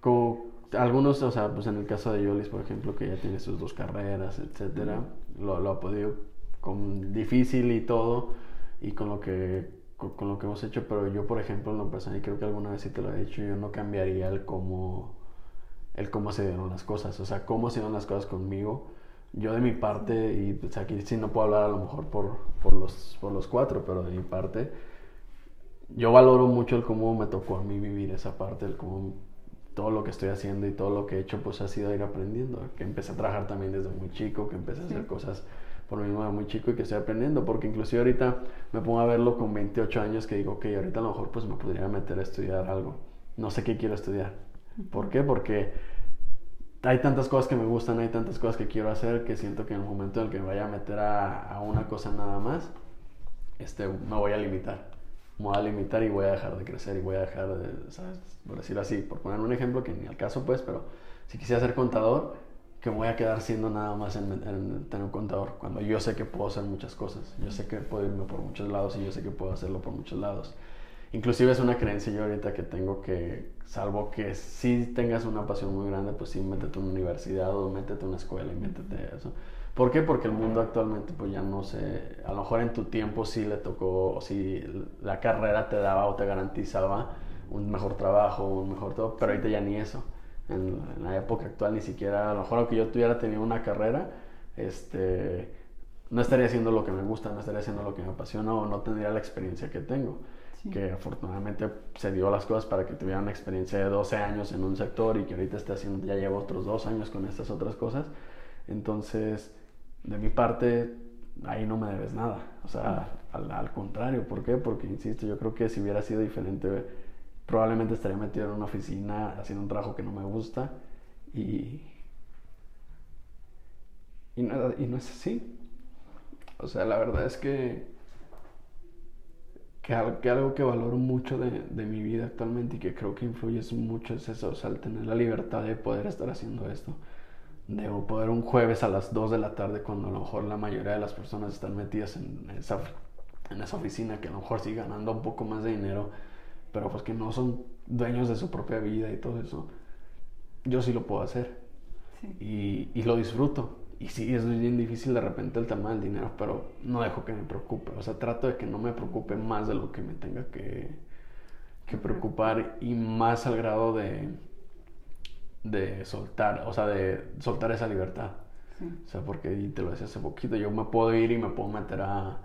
como algunos, o sea, pues en el caso de Yolis, por ejemplo, que ya tiene sus dos carreras, etcétera, lo, lo, ha podido con difícil y todo, y con lo que con, lo que hemos hecho, pero yo, por ejemplo, en lo personal, y creo que alguna vez sí te lo he dicho, yo no cambiaría el cómo el cómo se dieron las cosas, o sea, cómo se dieron las cosas conmigo, yo de mi parte, y pues aquí sí no puedo hablar a lo mejor por, por, los, por los cuatro, pero de mi parte, yo valoro mucho el cómo me tocó a mí vivir esa parte, el cómo todo lo que estoy haciendo y todo lo que he hecho pues ha sido ir aprendiendo, que empecé a trabajar también desde muy chico, que empecé a hacer cosas por mí mismo de muy chico y que estoy aprendiendo, porque inclusive ahorita me pongo a verlo con 28 años que digo, ok, ahorita a lo mejor pues me podría meter a estudiar algo, no sé qué quiero estudiar. ¿Por qué? Porque hay tantas cosas que me gustan, hay tantas cosas que quiero hacer que siento que en el momento en el que me vaya a meter a, una cosa nada más, este, me voy a limitar me voy a limitar y voy a dejar de crecer y voy a dejar de, ¿sabes? Por decirlo así, por poner un ejemplo que ni al caso pues, pero si quisiera ser contador, que voy a quedar siendo nada más en, tener un contador, cuando yo sé que puedo hacer muchas cosas, yo sé que puedo irme por muchos lados y yo sé que puedo hacerlo por muchos lados. Inclusive es una creencia yo ahorita que tengo que, salvo que si tengas una pasión muy grande, pues sí, métete a una universidad o métete a una escuela y métete a eso ¿Por qué? Porque el mundo actualmente pues ya no sé, a lo mejor en tu tiempo sí le tocó, si la carrera te daba o te garantizaba un mejor trabajo, un mejor todo, pero ahorita ya ni eso. En, la época actual ni siquiera, a lo mejor aunque yo tuviera tenido una carrera, este, no estaría haciendo lo que me gusta, no estaría haciendo lo que me apasiona o no tendría la experiencia que tengo. Que afortunadamente se dio las cosas para que tuviera una experiencia de 12 años en un sector y que ahorita esté haciendo, ya llevo otros dos años con estas otras cosas. Entonces, de mi parte, ahí no me debes nada. O sea, al, contrario. ¿Por qué? Porque, insisto, yo creo que si hubiera sido diferente, probablemente estaría metido en una oficina haciendo un trabajo que no me gusta y... Y no, y no es así. O sea, la verdad es que, que, algo que valoro mucho de, de, mi vida actualmente y que creo que influye mucho es eso, o sea, el tener la libertad de poder estar haciendo esto de poder un jueves a las 2 de la tarde cuando a lo mejor la mayoría de las personas están metidas en esa, en esa oficina que a lo mejor sigue ganando un poco más de dinero, pero pues que no son dueños de su propia vida y todo eso. Yo sí lo puedo hacer y, y, lo disfruto. Y sí, es bien difícil de repente el tema del dinero, pero no dejo que me preocupe. O sea, trato de que no me preocupe más de lo que me tenga que, que preocupar y más al grado de de soltar, o sea, de soltar esa libertad. O sea, porque te lo decía hace poquito, yo me puedo ir y me puedo meter a,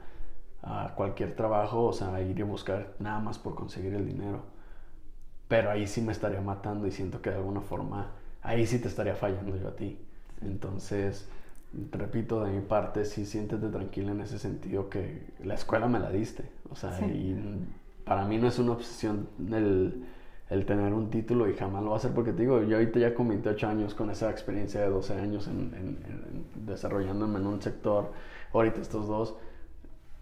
a cualquier trabajo, o sea, ir y buscar nada más por conseguir el dinero. Pero ahí sí me estaría matando y siento que de alguna forma, ahí sí te estaría fallando yo a ti. Entonces, repito, de mi parte, sí siéntete tranquila en ese sentido que la escuela me la diste. O sea, y para mí no es una obsesión el el tener un título y jamás lo va a hacer porque te digo, yo ahorita ya con 28 años, con esa experiencia de 12 años en, en, desarrollándome en un sector, ahorita estos dos,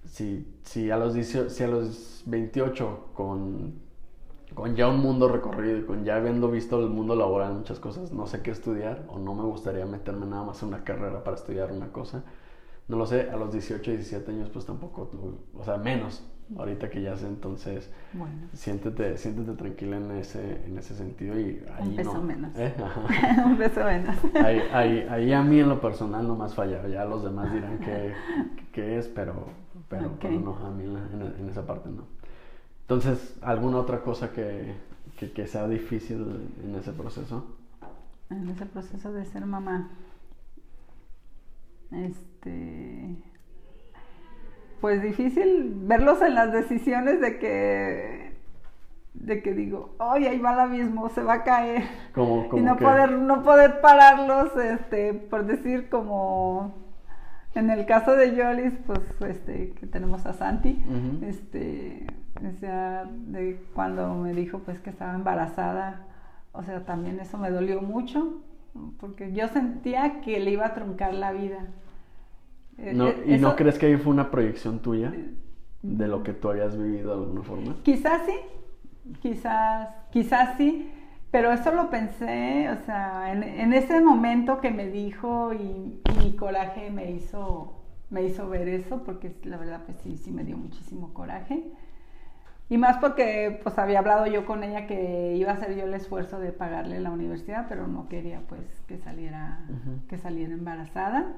si, si, a, los si a los 28 con, con ya un mundo recorrido y con ya habiendo visto el mundo laboral, muchas cosas, no sé qué estudiar o no me gustaría meterme nada más en una carrera para estudiar una cosa, no lo sé, a los 18, 17 años pues tampoco, o sea, menos, ahorita que ya sé, entonces siéntete, siéntete tranquila en ese, en ese sentido y ahí Un peso no. menos. ¿Eh? Un peso menos. ahí, ahí, ahí, a mí en lo personal no más falla, ya los demás dirán que, es, pero, pero, no, a mí en, esa parte no. Entonces, ¿alguna otra cosa que, que, que sea difícil en ese proceso? En ese proceso de ser mamá. Este pues difícil verlos en las decisiones de que de que digo, ay, ahí va el abismo, se va a caer. y no poder, no poder pararlos, este, por decir como en el caso de Yolis, pues este, que tenemos a Santi, este, o sea, de cuando me dijo pues que estaba embarazada, o sea, también eso me dolió mucho, porque yo sentía que le iba a truncar la vida. Eh, no, eh, ¿Y no crees que ahí fue una proyección tuya de lo que tú habías vivido de alguna forma? Quizás sí, quizás, quizás sí, pero eso lo pensé, o sea, en, ese momento que me dijo y, mi coraje me hizo, me hizo ver eso, porque la verdad pues sí, sí me dio muchísimo coraje. Y más porque pues había hablado yo con ella que iba a hacer yo el esfuerzo de pagarle la universidad, pero no quería pues que saliera, que saliera embarazada.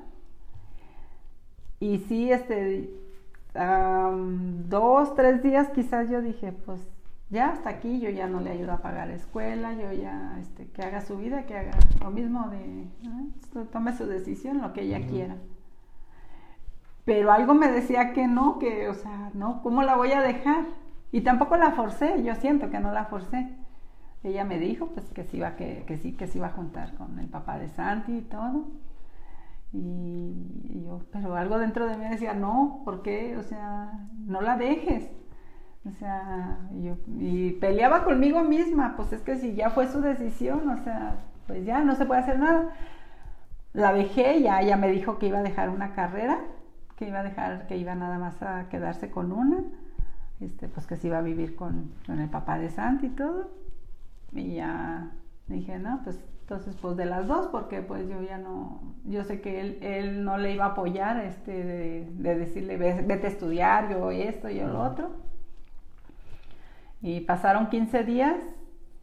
Y sí, este, dos, tres días quizás yo dije, pues ya hasta aquí, yo ya no le ayudo a pagar escuela, yo ya, este, que haga su vida, que haga lo mismo de, tome su decisión, lo que ella quiera. Pero algo me decía que no, que, o sea, no, ¿cómo la voy a dejar? Y tampoco la forcé, yo siento que no la forcé. Ella me dijo, pues, que sí, iba, que, que sí, que se iba a juntar con el papá de Santi y todo. Y, yo, pero algo dentro de mí decía, no, ¿por qué? O sea, no la dejes. O sea, yo, y peleaba conmigo misma, pues es que si ya fue su decisión, o sea, pues ya no se puede hacer nada. La dejé, ya ella me dijo que iba a dejar una carrera, que iba a dejar, que iba nada más a quedarse con una, este, pues que se iba a vivir con, con el papá de Santi y todo. Y ya dije, no, pues entonces, pues de las dos, porque pues yo ya no, yo sé que él, él no le iba a apoyar, este, de, de decirle, vete a estudiar, yo esto, yo lo otro. Y pasaron 15 días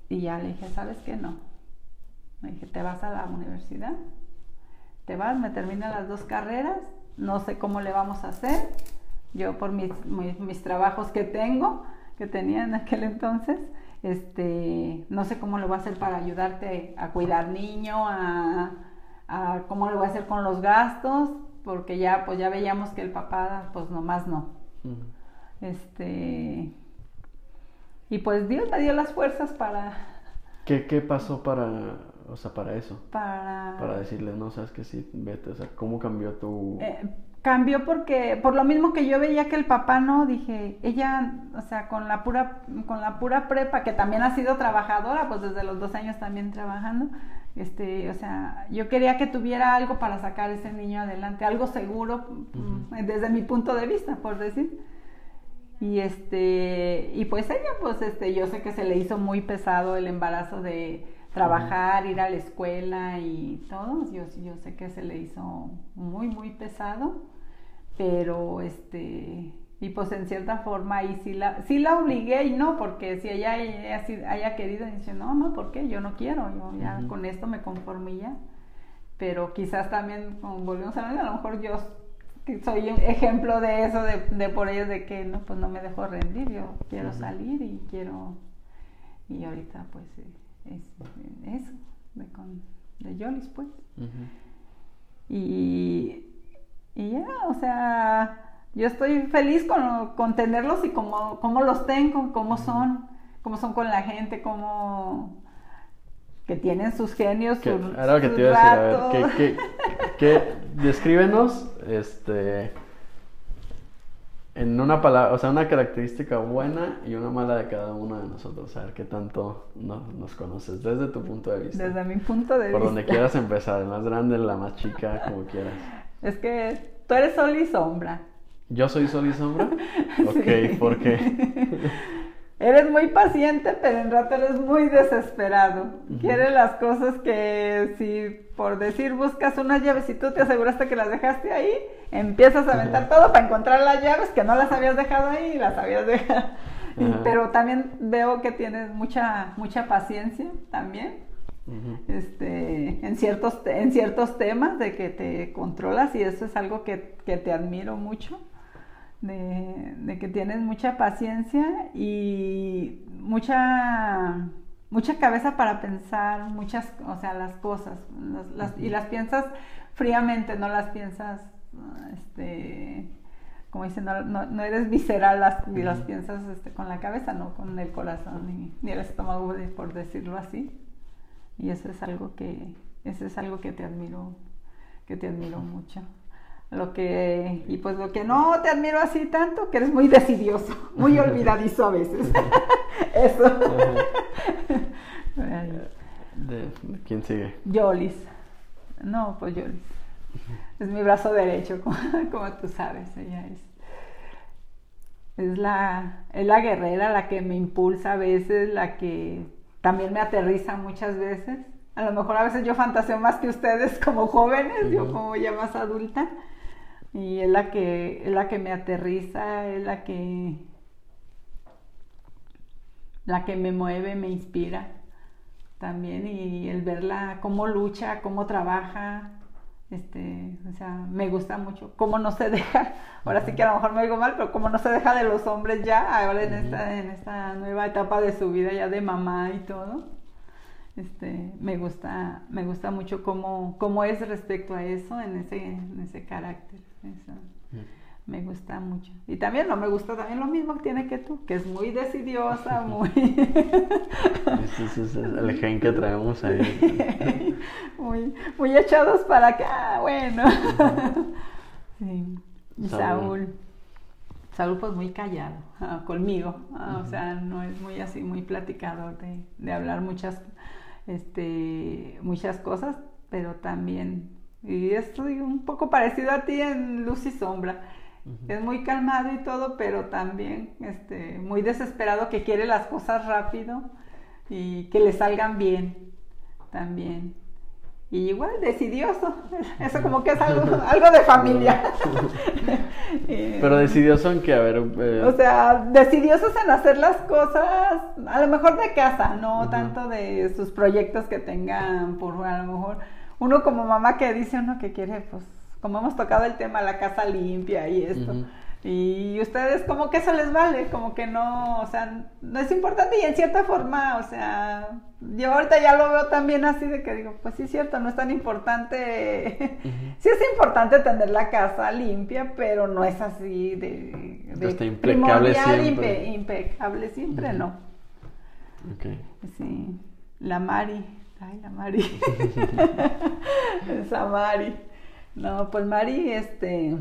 y ya le dije, ¿sabes qué? No. Me dije, te vas a la universidad, te vas, me terminan las dos carreras, no sé cómo le vamos a hacer. Yo por mis, mis, mis trabajos que tengo, que tenía en aquel entonces, este, no sé cómo lo voy a hacer para ayudarte a cuidar niño, a, cómo lo voy a hacer con los gastos, porque ya, pues ya veíamos que el papá, pues nomás no. Este, y pues Dios me dio las fuerzas para... ¿Qué, qué pasó para, o sea, para eso? Para... Para decirle, no, sabes que sí, vete, o sea, ¿cómo cambió tu... Eh, cambió porque por lo mismo que yo veía que el papá no dije ella o sea con la pura con la pura prepa que también ha sido trabajadora pues desde los dos años también trabajando este o sea yo quería que tuviera algo para sacar ese niño adelante algo seguro mm, desde mi punto de vista por decir. Y este y pues ella pues este yo sé que se le hizo muy pesado el embarazo de trabajar, ir a la escuela y todo, yo, yo sé que se le hizo muy, muy pesado pero este y pues en cierta forma ahí sí la, sí la obligué y no, porque si ella haya, querido, dice, no, no, ¿por qué? Yo no quiero, yo ya con esto me conformo y ya. Pero quizás también, como volvemos a ver, a lo mejor yo soy un ejemplo de eso, de, de por ellos, de que no, pues no me dejo rendir, yo quiero salir y quiero, y ahorita pues es, eso, de, con, de Yolis pues. Y y ya, o sea, yo estoy feliz con, con tenerlos y cómo, cómo los tengo, cómo son, cómo son con la gente, cómo que tienen sus genios, sus, ahora que te iba a decir, a ver, ¿qué, descríbenos, este, en una palabra, o sea, una característica buena y una mala de cada uno de nosotros, a ver qué tanto nos, conoces desde tu punto de vista. Desde mi punto de vista. Por donde quieras empezar, la más grande, la más chica, como quieras. Es que tú eres sol y sombra. ¿Yo soy sol y sombra? Ok, ¿por qué? eres muy paciente, pero en rato eres muy desesperado. Quieres las cosas que si por decir buscas unas llaves y tú te aseguraste que las dejaste ahí, empiezas a aventar todo para encontrar las llaves que no las habías dejado ahí y las habías dejado. Pero también veo que tienes mucha mucha paciencia también este, en, ciertos, en ciertos temas de que te controlas y eso es algo que, que te admiro mucho, de, de, que tienes mucha paciencia y mucha, mucha cabeza para pensar muchas, o sea, las cosas las, y las piensas fríamente, no las piensas, este, como dicen, no, no, eres visceral las, y las piensas este, con la cabeza, no con el corazón ni, ni el estómago, por decirlo así. Y eso es algo que, eso es algo que te admiro, que te admiro mucho. Lo que, y pues lo que no te admiro así tanto, que eres muy decidioso, muy olvidadizo a veces. eso. ¿De, quién sigue? Yolis. No, pues Yolis. Es mi brazo derecho, como, como tú sabes, ella es es la, es la guerrera la que me impulsa a veces, la que también me aterriza muchas veces. A lo mejor a veces yo fantaseo más que ustedes como jóvenes, yo como ya más adulta. Y es la que, es la que me aterriza, es la que, la que me mueve, me inspira también. Y el verla cómo lucha, cómo trabaja, este, o sea, me gusta mucho cómo no se deja, ahora sí que a lo mejor me digo mal, pero cómo no se deja de los hombres ya, ahora en esta, en esta nueva etapa de su vida ya de mamá y todo, este, me gusta, me gusta mucho cómo, cómo es respecto a eso, en ese, en ese carácter, me gusta mucho. Y también no me gusta también lo mismo que tiene que tú, que es muy decidiosa, muy... Ese es el gen que traemos ahí. muy, muy echados para acá, bueno. sí. Y Saúl. Saúl pues muy callado ah, conmigo, ah, o sea, no es muy así, muy platicador de, de hablar muchas, este, muchas cosas, pero también, y estoy un poco parecido a ti en luz y sombra, es muy calmado y todo, pero también este, muy desesperado que quiere las cosas rápido y que le salgan bien también. Y igual, decidioso. Eso como que es algo, algo de familia. Pero decidioso en que, a ver... Eh, o sea, decidiosos en hacer las cosas, a lo mejor de casa, no tanto de sus proyectos que tengan, por a lo mejor... Uno como mamá que dice uno que quiere, pues, como hemos tocado el tema, la casa limpia y esto. Y ustedes como que eso les vale, como que no, o sea, no es importante y en cierta forma, o sea, yo ahorita ya lo veo también así de que digo, pues sí es cierto, no es tan importante, sí es importante tener la casa limpia, pero no es así de, de impecable siempre. impecable siempre, no. Okay. Sí, la Mari, ay la Mari, esa Mari. No, pues Mari, este,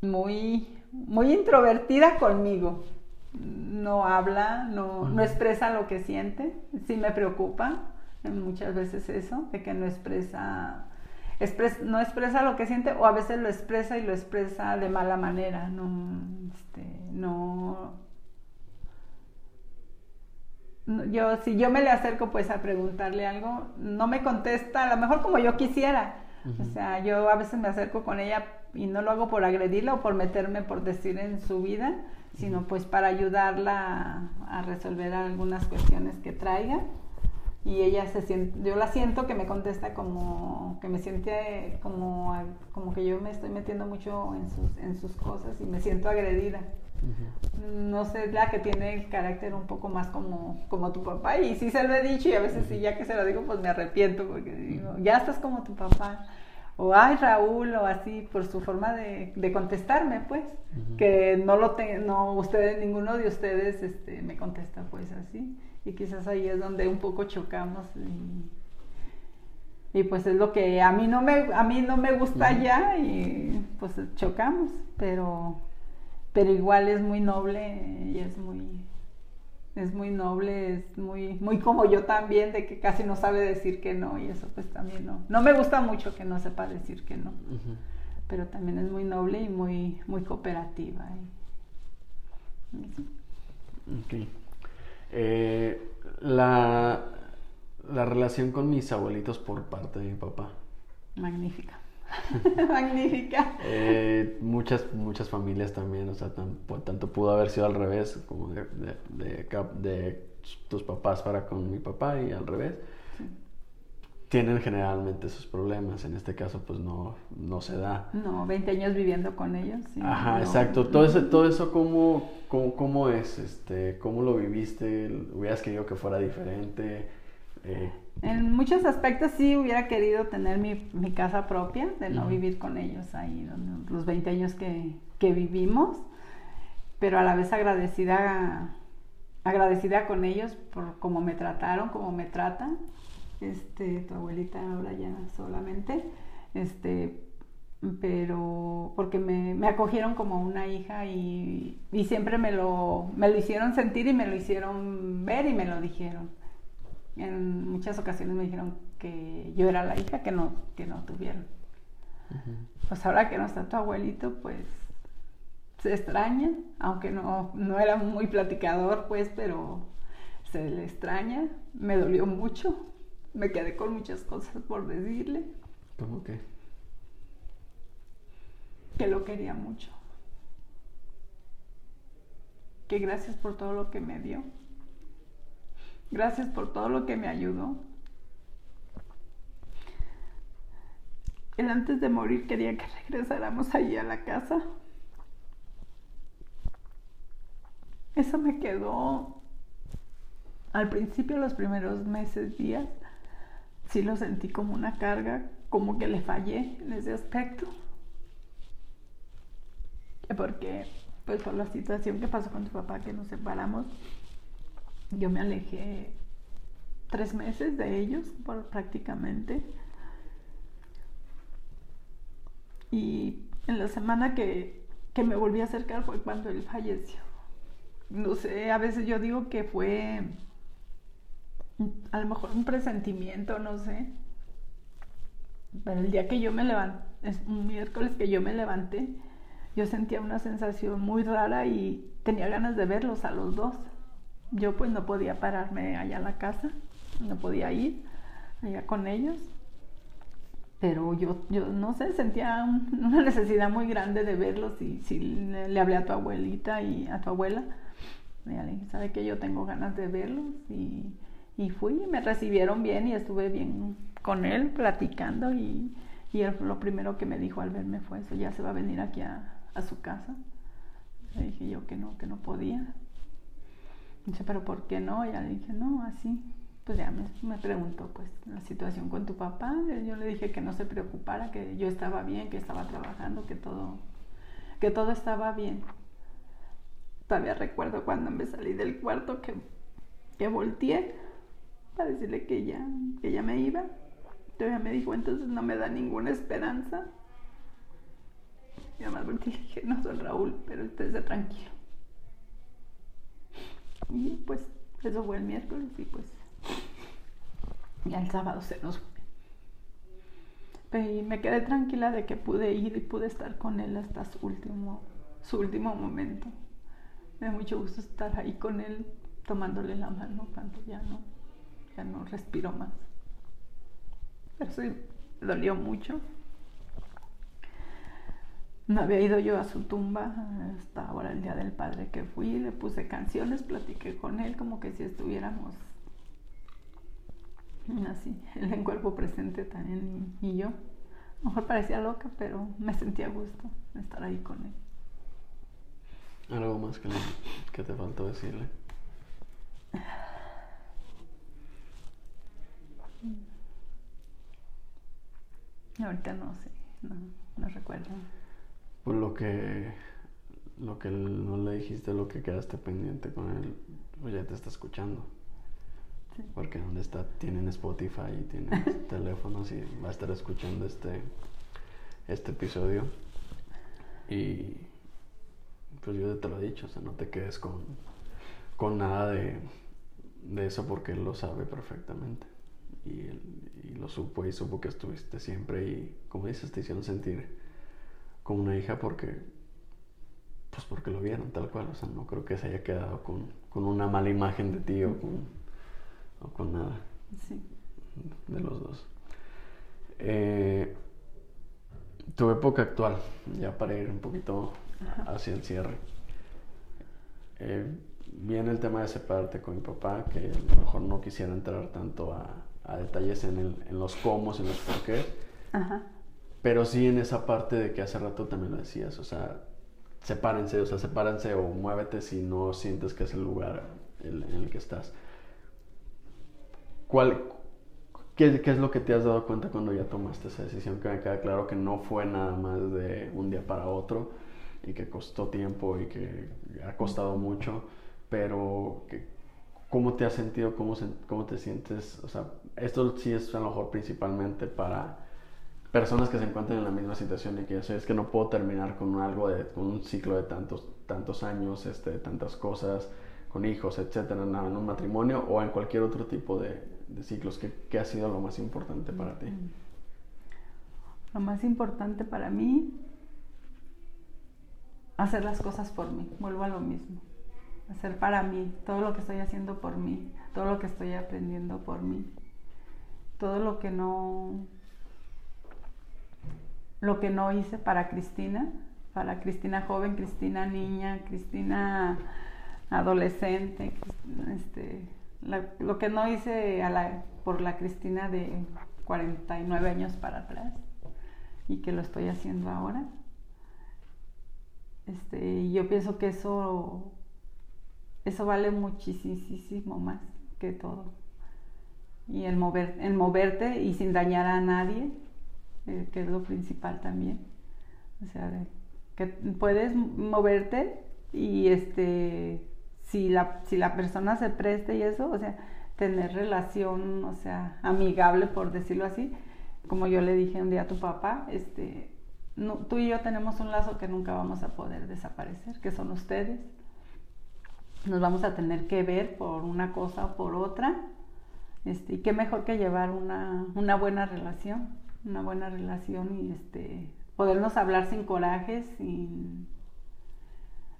muy, muy introvertida conmigo. No habla, no, no expresa lo que siente. Sí me preocupa muchas veces eso, de que no expresa, no expresa lo que siente o a veces lo expresa y lo expresa de mala manera. No, este, no, yo si yo me le acerco pues a preguntarle algo, no me contesta, a lo mejor como yo quisiera, o sea, yo a veces me acerco con ella y no lo hago por agredirla o por meterme, por decir, en su vida, sino pues para ayudarla a, resolver algunas cuestiones que traiga. Y ella se siente, yo la siento que me contesta como, que me siente como, como que yo me estoy metiendo mucho en sus, en sus cosas y me siento agredida. No sé, la que tiene el carácter un poco más como, como tu papá. Y sí se lo he dicho y a veces sí, ya que se lo digo, pues me arrepiento porque digo, ya estás como tu papá. O ay Raúl, o así, por su forma de, contestarme, pues. Que no lo tengo, no, ustedes, ninguno de ustedes este, me contesta pues así. Y quizás ahí es donde un poco chocamos. Y, pues es lo que a mí no me, a mí no me gusta ya y pues chocamos. Pero pero igual es muy noble y es muy es muy noble, es muy muy como yo también de que casi no sabe decir que no y eso pues también no. No me gusta mucho que no sepa decir que no. Pero también es muy noble y muy muy cooperativa. Eh, la, la relación con mis abuelitos por parte de mi papá. Magnífica. Magnífica. Eh, muchas, muchas familias también, o sea, tanto pudo haber sido al revés, como de, de, tus papás para con mi papá y al revés. Tienen generalmente esos problemas, en este caso pues no, no se da. No, 20 años viviendo con ellos. Ajá, exacto. Todo eso, todo eso ¿cómo, cómo, cómo es, este, cómo lo viviste, hubieras querido que fuera diferente. Eh, en muchos aspectos sí hubiera querido tener mi, mi casa propia, de no vivir con ellos ahí, los 20 años que, que, vivimos, pero a la vez agradecida, agradecida con ellos por cómo me trataron, cómo me tratan, este, tu abuelita ahora ya solamente, este, pero porque me, me, acogieron como una hija y, y siempre me lo, me lo hicieron sentir y me lo hicieron ver y me lo dijeron en muchas ocasiones me dijeron que yo era la hija que no, que no tuvieron. Pues ahora que no está tu abuelito, pues se extraña, aunque no, no era muy platicador, pues, pero se le extraña. Me dolió mucho. Me quedé con muchas cosas por decirle. ¿Cómo que? Que lo quería mucho. Que gracias por todo lo que me dio. Gracias por todo lo que me ayudó. él antes de morir quería que regresáramos allí a la casa. Eso me quedó al principio, los primeros meses, días, sí lo sentí como una carga, como que le fallé en ese aspecto. Porque, pues por la situación que pasó con tu papá, que nos separamos, yo me alejé tres meses de ellos por, prácticamente. Y en la semana que, que me volví a acercar fue cuando él falleció. No sé, a veces yo digo que fue a lo mejor un presentimiento, no sé. Pero el día que yo me levanté, es un miércoles que yo me levanté, yo sentía una sensación muy rara y tenía ganas de verlos a los dos. Yo pues no podía pararme allá a la casa, no podía ir allá con ellos. Pero yo, yo no sé, sentía una necesidad muy grande de verlos y si le, le, hablé a tu abuelita y a tu abuela, le dije, ¿sabe que yo tengo ganas de verlos? Y y fui, me recibieron bien y estuve bien con él platicando y, y lo primero que me dijo al verme fue eso, ya se va a venir aquí a, su casa. Le dije yo que no, que no podía. Dice, pero ¿por qué no? Ya le dije, no, así. Pues ya me, me, preguntó pues la situación con tu papá. Yo le dije que no se preocupara, que yo estaba bien, que estaba trabajando, que todo, que todo estaba bien. Todavía recuerdo cuando me salí del cuarto que, que volteé para decirle que ya, que ya me iba. Todavía me dijo, entonces no me da ninguna esperanza. Y además le dije, no soy Raúl, pero usted tranquilo. Y pues eso fue el miércoles y pues ya el sábado se nos fue. Y me quedé tranquila de que pude ir y pude estar con él hasta su último, su último momento. Me da mucho gusto estar ahí con él, tomándole la mano cuando ya no, ya no respiro más. Pero sí, dolió mucho. No había ido yo a su tumba hasta ahora el día del padre que fui, le puse canciones, platiqué con él como que si estuviéramos así, él en cuerpo presente también y, yo. A lo mejor parecía loca, pero me sentía a gusto estar ahí con él. ¿Algo más que, que te faltó decirle? Ahorita no sé, no, recuerdo. Por lo que, lo que no le dijiste, lo que quedaste pendiente con él, pues ya te está escuchando. Porque donde está, tienen Spotify y tienen teléfonos y va a estar escuchando este, este episodio. Y pues yo te lo he dicho, o sea, no te quedes con, con nada de, de eso porque él lo sabe perfectamente y, lo supo y supo que estuviste siempre y como dices te hicieron sentir como una hija porque pues porque lo vieron tal cual. O sea no creo que se haya quedado con, con una mala imagen de ti o con, o con nada sí. de los dos. Eh, tu época actual ya para ir un poquito hacia el cierre. Eh, viene el tema de separarte con mi papá que a lo mejor no quisiera entrar tanto a a detalles en, el, en los cómo, en los por qué. Pero sí en esa parte de que hace rato también lo decías, o sea, sepárense, o sea, sepárense o muévete si no sientes que es el lugar en, el que estás. ¿Cuál, qué, qué, es lo que te has dado cuenta cuando ya tomaste esa decisión? Que me queda claro que no fue nada más de un día para otro y que costó tiempo y que ha costado mucho, pero que, ¿Cómo te has sentido? ¿Cómo, ¿Cómo te sientes? O sea, esto sí es a lo mejor principalmente para personas que se encuentran en la misma situación y que es que no puedo terminar con algo de con un ciclo de tantos tantos años, este, tantas cosas, con hijos, etcétera, en un matrimonio o en cualquier otro tipo de, de ciclos. ¿Qué, ¿Qué, ha sido lo más importante para ti? Lo más importante para mí, hacer las cosas por mí. Vuelvo a lo mismo hacer para mí, todo lo que estoy haciendo por mí, todo lo que estoy aprendiendo por mí, todo lo que no lo que no hice para Cristina, para Cristina joven, Cristina niña, Cristina adolescente, este, lo que no hice a la, por la Cristina de 49 años para atrás. y que lo estoy haciendo ahora. Este, yo pienso que eso, eso vale muchísimo más que todo. Y el, mover, el moverte y sin dañar a nadie, eh, que es lo principal también. O sea, que puedes moverte y este, si la, si la persona se preste y eso, o sea, tener relación, o sea, amigable, por decirlo así. Como yo le dije un día a tu papá, este, tú y yo tenemos un lazo que nunca vamos a poder desaparecer, que son ustedes. Nos vamos a tener que ver por una cosa o por otra. Este, y qué mejor que llevar una, una buena relación, una buena relación y este, podernos hablar sin corajes, sin,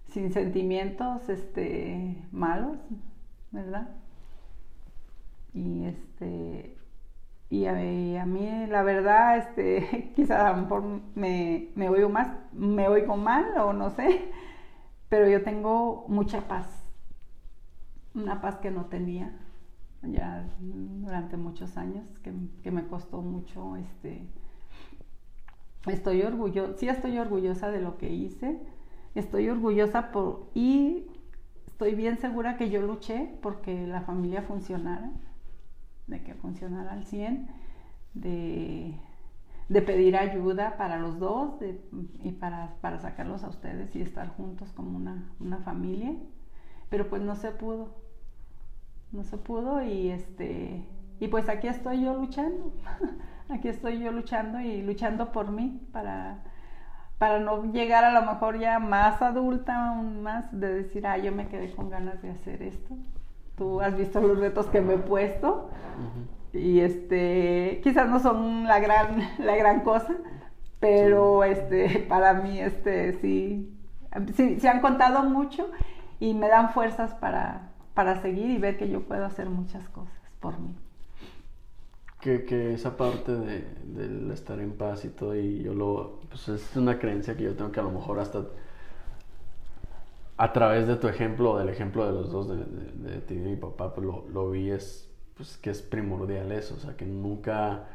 sin sentimientos este, malos, ¿verdad? Y este y a, mí la verdad este quizás a lo mejor me, me oigo más me oigo mal o no sé pero yo tengo mucha paz una paz que no tenía ya durante muchos años que, que me costó mucho este estoy orgullosa sí estoy orgullosa de lo que hice estoy orgullosa por y estoy bien segura que yo luché porque la familia funcionara de que funcionara al 100, de, pedir ayuda para los dos y para, sacarlos a ustedes y estar juntos como una, familia. Pero pues no se pudo, no se pudo y este y pues aquí estoy yo luchando, aquí estoy yo luchando y luchando por mí para, para no llegar a lo mejor ya más adulta, más de decir, ah, yo me quedé con ganas de hacer esto Tú has visto los retos que me he puesto y este, quizás no son la gran, la gran cosa, pero este, para mí este, sí, sí, se han contado mucho y me dan fuerzas para, para seguir y ver que yo puedo hacer muchas cosas por mí. Que, que, esa parte de, del estar en paz y todo, y yo lo, pues es una creencia que yo tengo que a lo mejor hasta a través de tu ejemplo del ejemplo de los dos, de, de, ti y mi papá, pues lo, lo, vi es pues, que es primordial eso, o sea, que nunca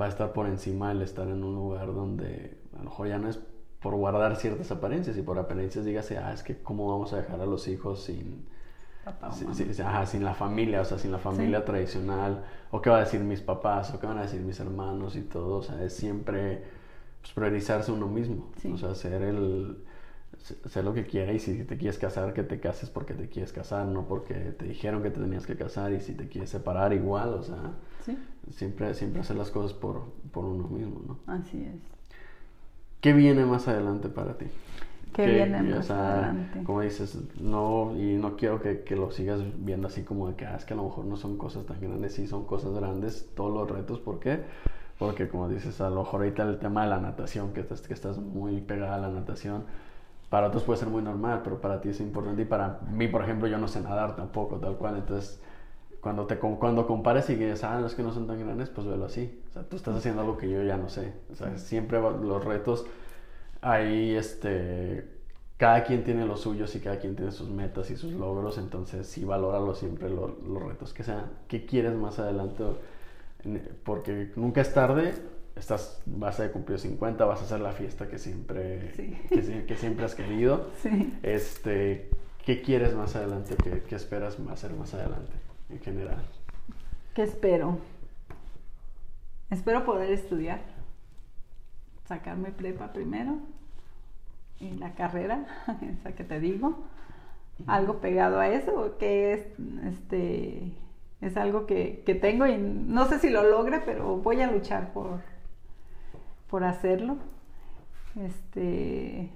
va a estar por encima el estar en un lugar donde a lo mejor ya no es por guardar ciertas apariencias y por apariencias dígase, ah, es que cómo vamos a dejar a los hijos sin, sin, la familia, o sea, sin la familia tradicional, o qué va a decir mis papás, o qué van a decir mis hermanos y todo, o sea, es siempre pues, priorizarse uno mismo, o sea, ser el sé lo que quiera y si te quieres casar, que te cases porque te quieres casar, no porque te dijeron que te tenías que casar y si te quieres separar igual, o sea, siempre, siempre hacer las cosas por, por uno mismo, ¿no? Así es. ¿Qué viene más adelante para ti? ¿Qué, viene más adelante? Como dices, no, y no quiero que, que, lo sigas viendo así como de que, ah, es que a lo mejor no son cosas tan grandes, sí son cosas grandes, todos los retos, ¿por qué? Porque como dices, a lo mejor ahorita el tema de la natación, que estás, que estás muy pegada a la natación, para otros puede ser muy normal, pero para ti es importante y para mí, por ejemplo, yo no sé nadar tampoco, tal cual, entonces cuando te cuando compares y dices, ah, los que no son tan grandes, pues velo así. O sea, tú estás haciendo algo que yo ya no sé. O sea, siempre los retos ahí, este, cada quien tiene los suyos y cada quien tiene sus metas y sus logros, entonces sí valóralo siempre los retos que sean. ¿Qué quieres más adelante? Porque nunca es tarde estás, vas a cumplir 50, vas a hacer la fiesta que siempre, que, siempre has querido. Este, ¿Qué quieres más adelante? ¿Qué, ¿Qué, esperas hacer más adelante en general? ¿Qué espero? Espero poder estudiar, sacarme prepa primero y la carrera, esa que te digo, algo pegado a eso, que es este es algo que, que, tengo y no sé si lo logre, pero voy a luchar por, por hacerlo. Este,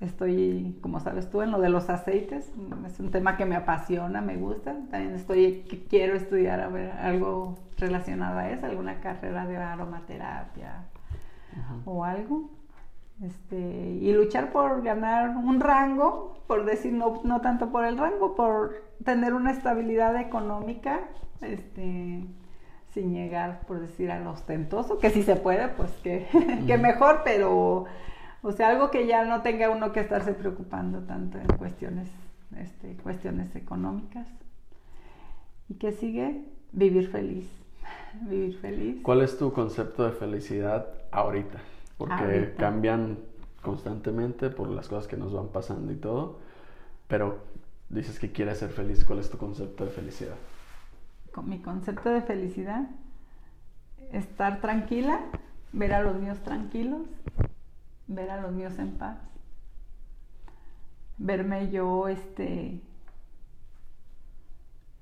estoy, como sabes tú, en lo de los aceites. Es un tema que me apasiona, me gusta. También estoy, quiero estudiar a ver, algo relacionado a eso, alguna carrera de aromaterapia o algo. Este, y luchar por ganar un rango, por decir no, no tanto por el rango, por tener una estabilidad económica, este, sin llegar, por decir, al ostentoso, que si se puede, pues que, mejor, pero, o sea, algo que ya no tenga uno que estarse preocupando tanto en cuestiones, este, cuestiones económicas. Y que sigue vivir feliz, vivir feliz. ¿Cuál es tu concepto de felicidad ahorita? Porque cambian constantemente por las cosas que nos van pasando y todo, pero dices que quieres ser feliz, ¿cuál es tu concepto de felicidad? Con mi concepto de felicidad, estar tranquila, ver a los míos tranquilos, ver a los míos en paz, verme yo este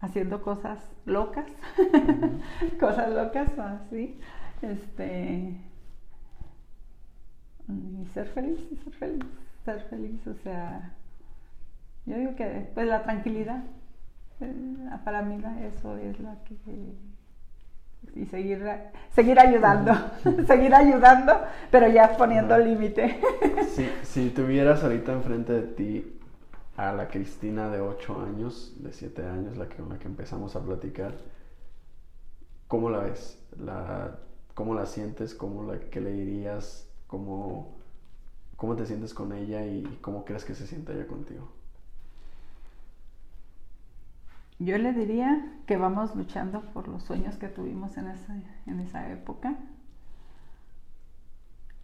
haciendo cosas locas, cosas locas así, este y ser feliz, ser feliz, ser feliz, o sea, yo digo que pues la tranquilidad, eh, para mí eso es la que y seguir seguir ayudando, seguir ayudando, pero ya poniendo límite. si, si tuvieras ahorita enfrente de ti a la Cristina de 8 años, de 7 años, la que, con la que empezamos a platicar, ¿cómo la ves? La, ¿Cómo la sientes? ¿Cómo la, ¿Qué le dirías? ¿Cómo, ¿Cómo te sientes con ella y cómo crees que se siente ella contigo? Yo le diría que vamos luchando por los sueños que tuvimos en esa, en esa época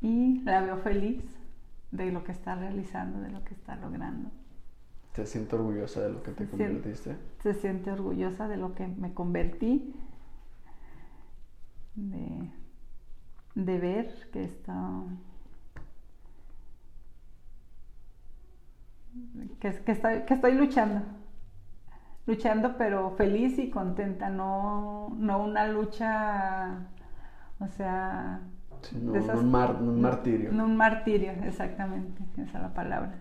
y la veo feliz de lo que está realizando, de lo que está logrando. ¿Se siente orgullosa de lo que te convertiste? Se siente orgullosa de lo que me convertí, de, de ver que está... Que, que, estoy, que estoy luchando, luchando pero feliz y contenta, no, no una lucha, o sea... no, un, martirio. No un martirio, exactamente, esa es la palabra.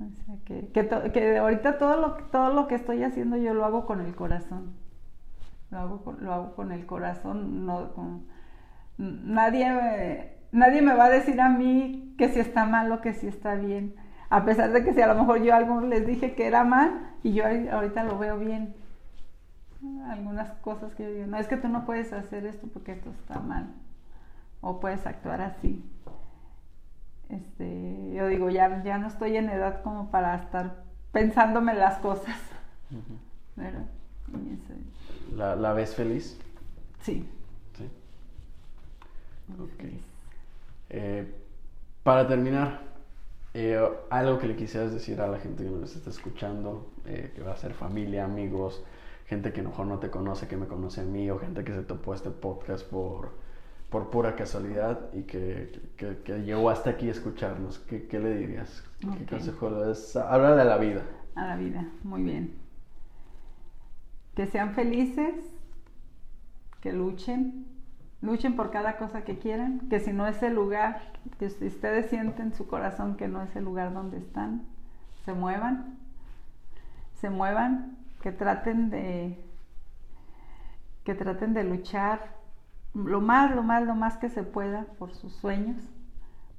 O sea, que, que, ahorita todo lo, todo lo que estoy haciendo yo lo hago con el corazón. Lo hago con, lo hago con el corazón, no con... Nadie, nadie me va a decir a mí que si está mal o que si está bien. A pesar de que si a lo mejor yo a algunos les dije que era mal y yo ahorita lo veo bien. Algunas cosas que yo digo, no es que tú no puedes hacer esto porque esto está mal. O puedes actuar así este, yo digo, ya, ya no estoy en edad como para estar pensándome las cosas. ¿La, ¿La, ves feliz? Sí. Eh, para terminar, eh, algo que le quisieras decir a la gente que nos está escuchando, eh, que va a ser familia, amigos, gente que a lo mejor no te conoce, que me conoce a mí, o gente que se topó este podcast por por pura casualidad y que, llegó hasta aquí a escucharnos, ¿qué, le dirías? ¿Qué consejo le das? Háblale a la vida. A la vida, muy bien. Que sean felices, que luchen, luchen por cada cosa que quieran, que si no es el lugar, que si ustedes sienten su corazón que no es el lugar donde están, se muevan, se muevan, que traten de que traten de luchar lo más, lo más, lo más que se pueda por sus sueños,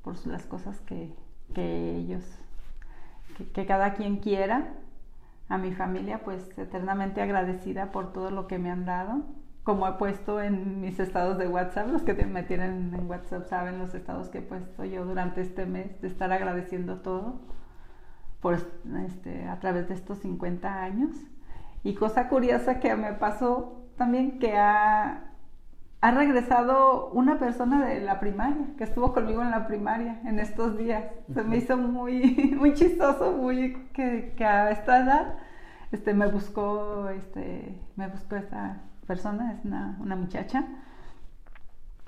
por las cosas que, ellos, que, cada quien quiera. A mi familia, pues eternamente agradecida por todo lo que me han dado. Como he puesto en mis estados de WhatsApp, los que me tienen en WhatsApp saben los estados que he puesto yo durante este mes, de estar agradeciendo todo por, este, a través de estos 50 años. Y cosa curiosa que me pasó también, que ha, ha regresado una persona de la primaria, que estuvo conmigo en la primaria en estos días. Se me hizo muy, muy chistoso, muy que, a esta edad este, me buscó, este, me buscó esta persona, es una, muchacha,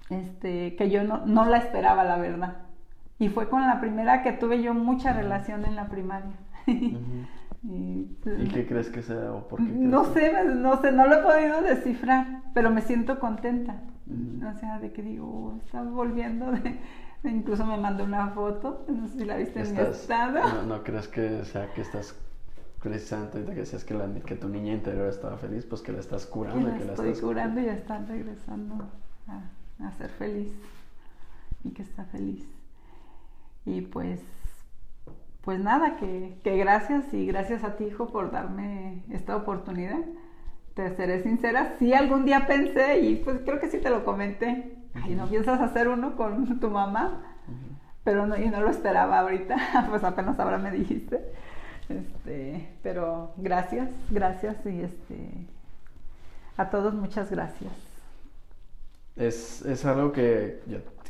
este, que yo no, la esperaba, la verdad. Y fue con la primera que tuve yo mucha relación en la primaria. Y, qué crees que sea o por qué? No sé, no sé, no lo he podido descifrar, pero me siento contenta. O sea, de que digo, oh, está volviendo de, Incluso me mandó una foto, no sé si la viste en mi estado. No, crees que sea que estás precisamente que decías que, la, que tu niña interior estaba feliz, pues que la estás curando. Que la, estoy curando y ya está regresando a, a ser feliz y que está feliz. Y pues pues nada, que, gracias y gracias a ti, hijo, por darme esta oportunidad. Te seré sincera, sí algún día pensé y pues creo que sí te lo comenté. Ay, ¿no piensas hacer uno con tu mamá? Pero no, y no lo esperaba ahorita, pues apenas ahora me dijiste. Este, pero gracias, gracias y este, a todos muchas gracias. Es, es algo que,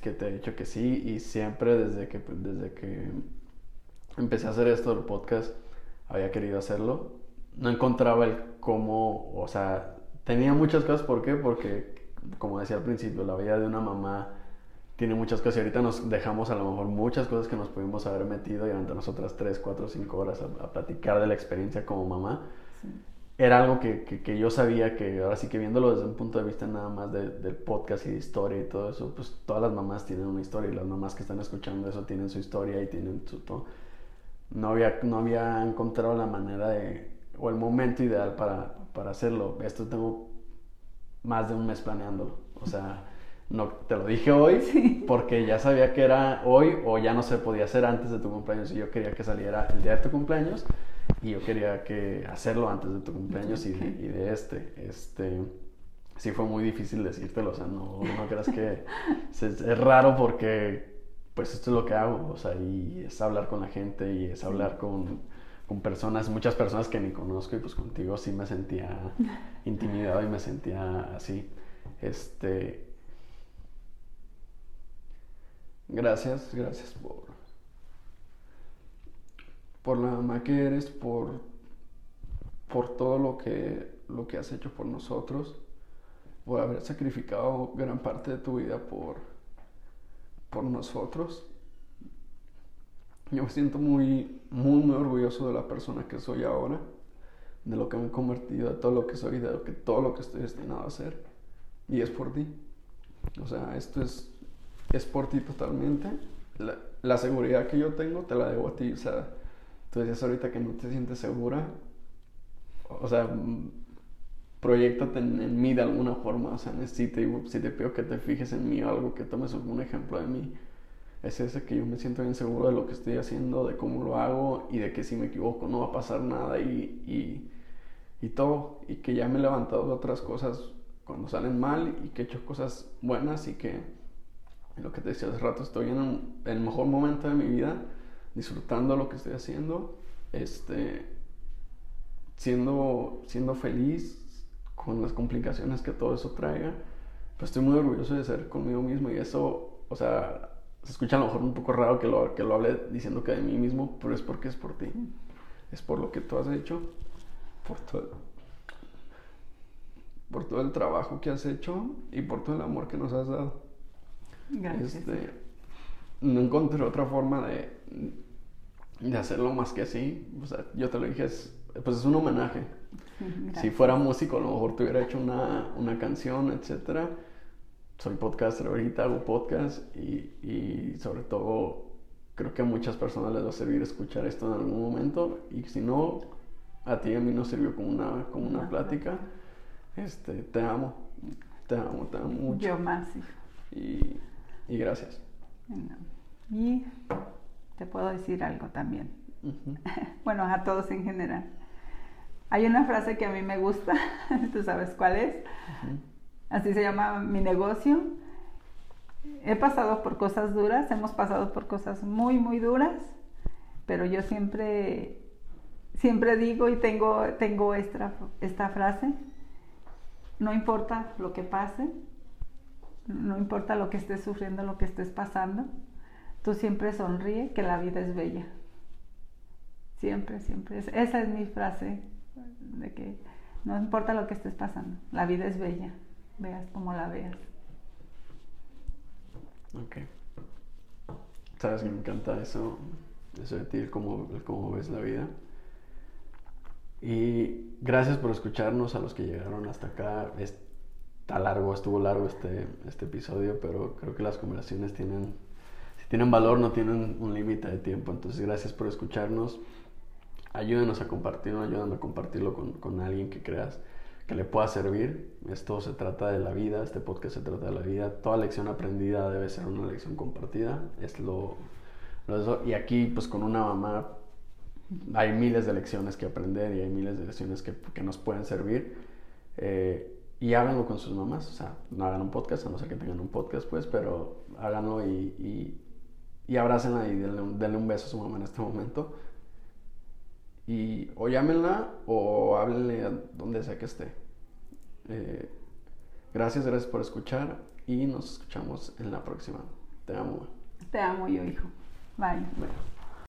que te he dicho que sí y siempre desde que, desde que empecé a hacer esto del podcast había querido hacerlo. No encontraba el cómo, o sea, tenía muchas cosas, ¿por qué? Porque, como decía al principio, la vida de una mamá tiene muchas cosas y ahorita nos dejamos a lo mejor muchas cosas que nos pudimos haber metido y durante nosotras 3, 4, 5 horas a, platicar de la experiencia como mamá. Era algo que, que, yo sabía que ahora sí que viéndolo desde un punto de vista nada más de, del podcast y de historia y todo eso, pues todas las mamás tienen una historia y las mamás que están escuchando eso tienen su historia y tienen su todo. No había, no había encontrado la manera de, o el momento ideal para, para hacerlo. Esto tengo más de un mes planeándolo. O sea, no te lo dije hoy porque ya sabía que era hoy o ya no se podía hacer antes de tu cumpleaños y yo quería que saliera el día de tu cumpleaños y yo quería que hacerlo antes de tu cumpleaños y, de, este. Este sí fue muy difícil decírtelo o sea no, no creas que es, raro porque pues esto es lo que hago o sea y es hablar con la gente y es hablar con, con personas muchas personas que ni conozco y pues contigo sí me sentía intimidado y me sentía así. Este Gracias, gracias por, por la mamá que eres, por, por todo lo que, lo que has hecho por nosotros, por haber sacrificado gran parte de tu vida por, por nosotros. Yo me siento muy, muy, muy orgulloso de la persona que soy ahora, de lo que me he convertido, de todo lo que soy, de lo que, todo lo que estoy destinado a hacer. Y es por ti. O sea, esto es es por ti totalmente. La, seguridad que yo tengo te la debo a ti. O sea, tú decías ahorita que no te sientes segura. O sea, proyectate en, mí de alguna forma. O sea, si te, si te pido que te fijes en mí o algo, que tomes un ejemplo de mí, es ese que yo me siento bien seguro de lo que estoy haciendo, de cómo lo hago y de que si me equivoco no va a pasar nada y, y, y todo. Y que ya me he levantado de otras cosas cuando salen mal y que he hecho cosas buenas y que lo que te decía hace rato, estoy en, el mejor momento de mi vida, disfrutando lo que estoy haciendo, este, siendo, siendo feliz con las complicaciones que todo eso traiga. Pues estoy muy orgulloso de ser conmigo mismo y eso, o sea, se escucha a lo mejor un poco raro que lo, que lo hable diciendo que de mí mismo, pero es porque es por ti. Es por lo que tú has hecho, por todo, por todo el trabajo que has hecho y por todo el amor que nos has dado. Gracias. Este, no encontré otra forma de, de hacerlo más que así. O sea, yo te lo dije, es, pues es un homenaje. Si fuera músico, a lo mejor te hubiera hecho una, una canción, etc. Soy podcaster ahorita, hago podcast y, y, sobre todo creo que a muchas personas les va a servir escuchar esto en algún momento y si no, a ti y a mí nos sirvió como una, como una plática. Este, te amo, te amo, te amo mucho. Yo más. Y, y gracias. Y te puedo decir algo también. bueno, a todos en general. Hay una frase que a mí me gusta, tú sabes cuál es. Así se llama mi negocio. He pasado por cosas duras, hemos pasado por cosas muy, muy duras, pero yo siempre, siempre digo y tengo, tengo esta, esta frase, no importa lo que pase, no importa lo que estés sufriendo, lo que estés pasando, tú siempre sonríe que la vida es bella. Siempre, siempre. Esa es mi frase de que no importa lo que estés pasando, la vida es bella, veas como la veas. Ok. Sabes que me encanta eso, eso de ti, cómo, cómo ves la vida. Y gracias por escucharnos a los que llegaron hasta acá está largo, estuvo largo este, este episodio, pero creo que las conversaciones tienen, si tienen valor, no tienen un límite de tiempo. Entonces, gracias por escucharnos. Ayúdenos a compartirlo, ayúdanos a compartirlo con, con, alguien que creas que le pueda servir. Esto se trata de la vida, este podcast se trata de la vida. Toda lección aprendida debe ser una lección compartida. Es lo, lo y aquí, pues con una mamá, hay miles de lecciones que aprender y hay miles de lecciones que, que nos pueden servir. Eh, y háganlo con sus mamás, o sea, no hagan un podcast, a no ser que tengan un podcast, pues, pero háganlo y, y, y abrácenla y denle un, beso a su mamá en este momento. Y o llámenla o háblenle a donde sea que esté. Eh, gracias, gracias por escuchar y nos escuchamos en la próxima. Te amo. Te amo yo, hijo. Bye. Bye.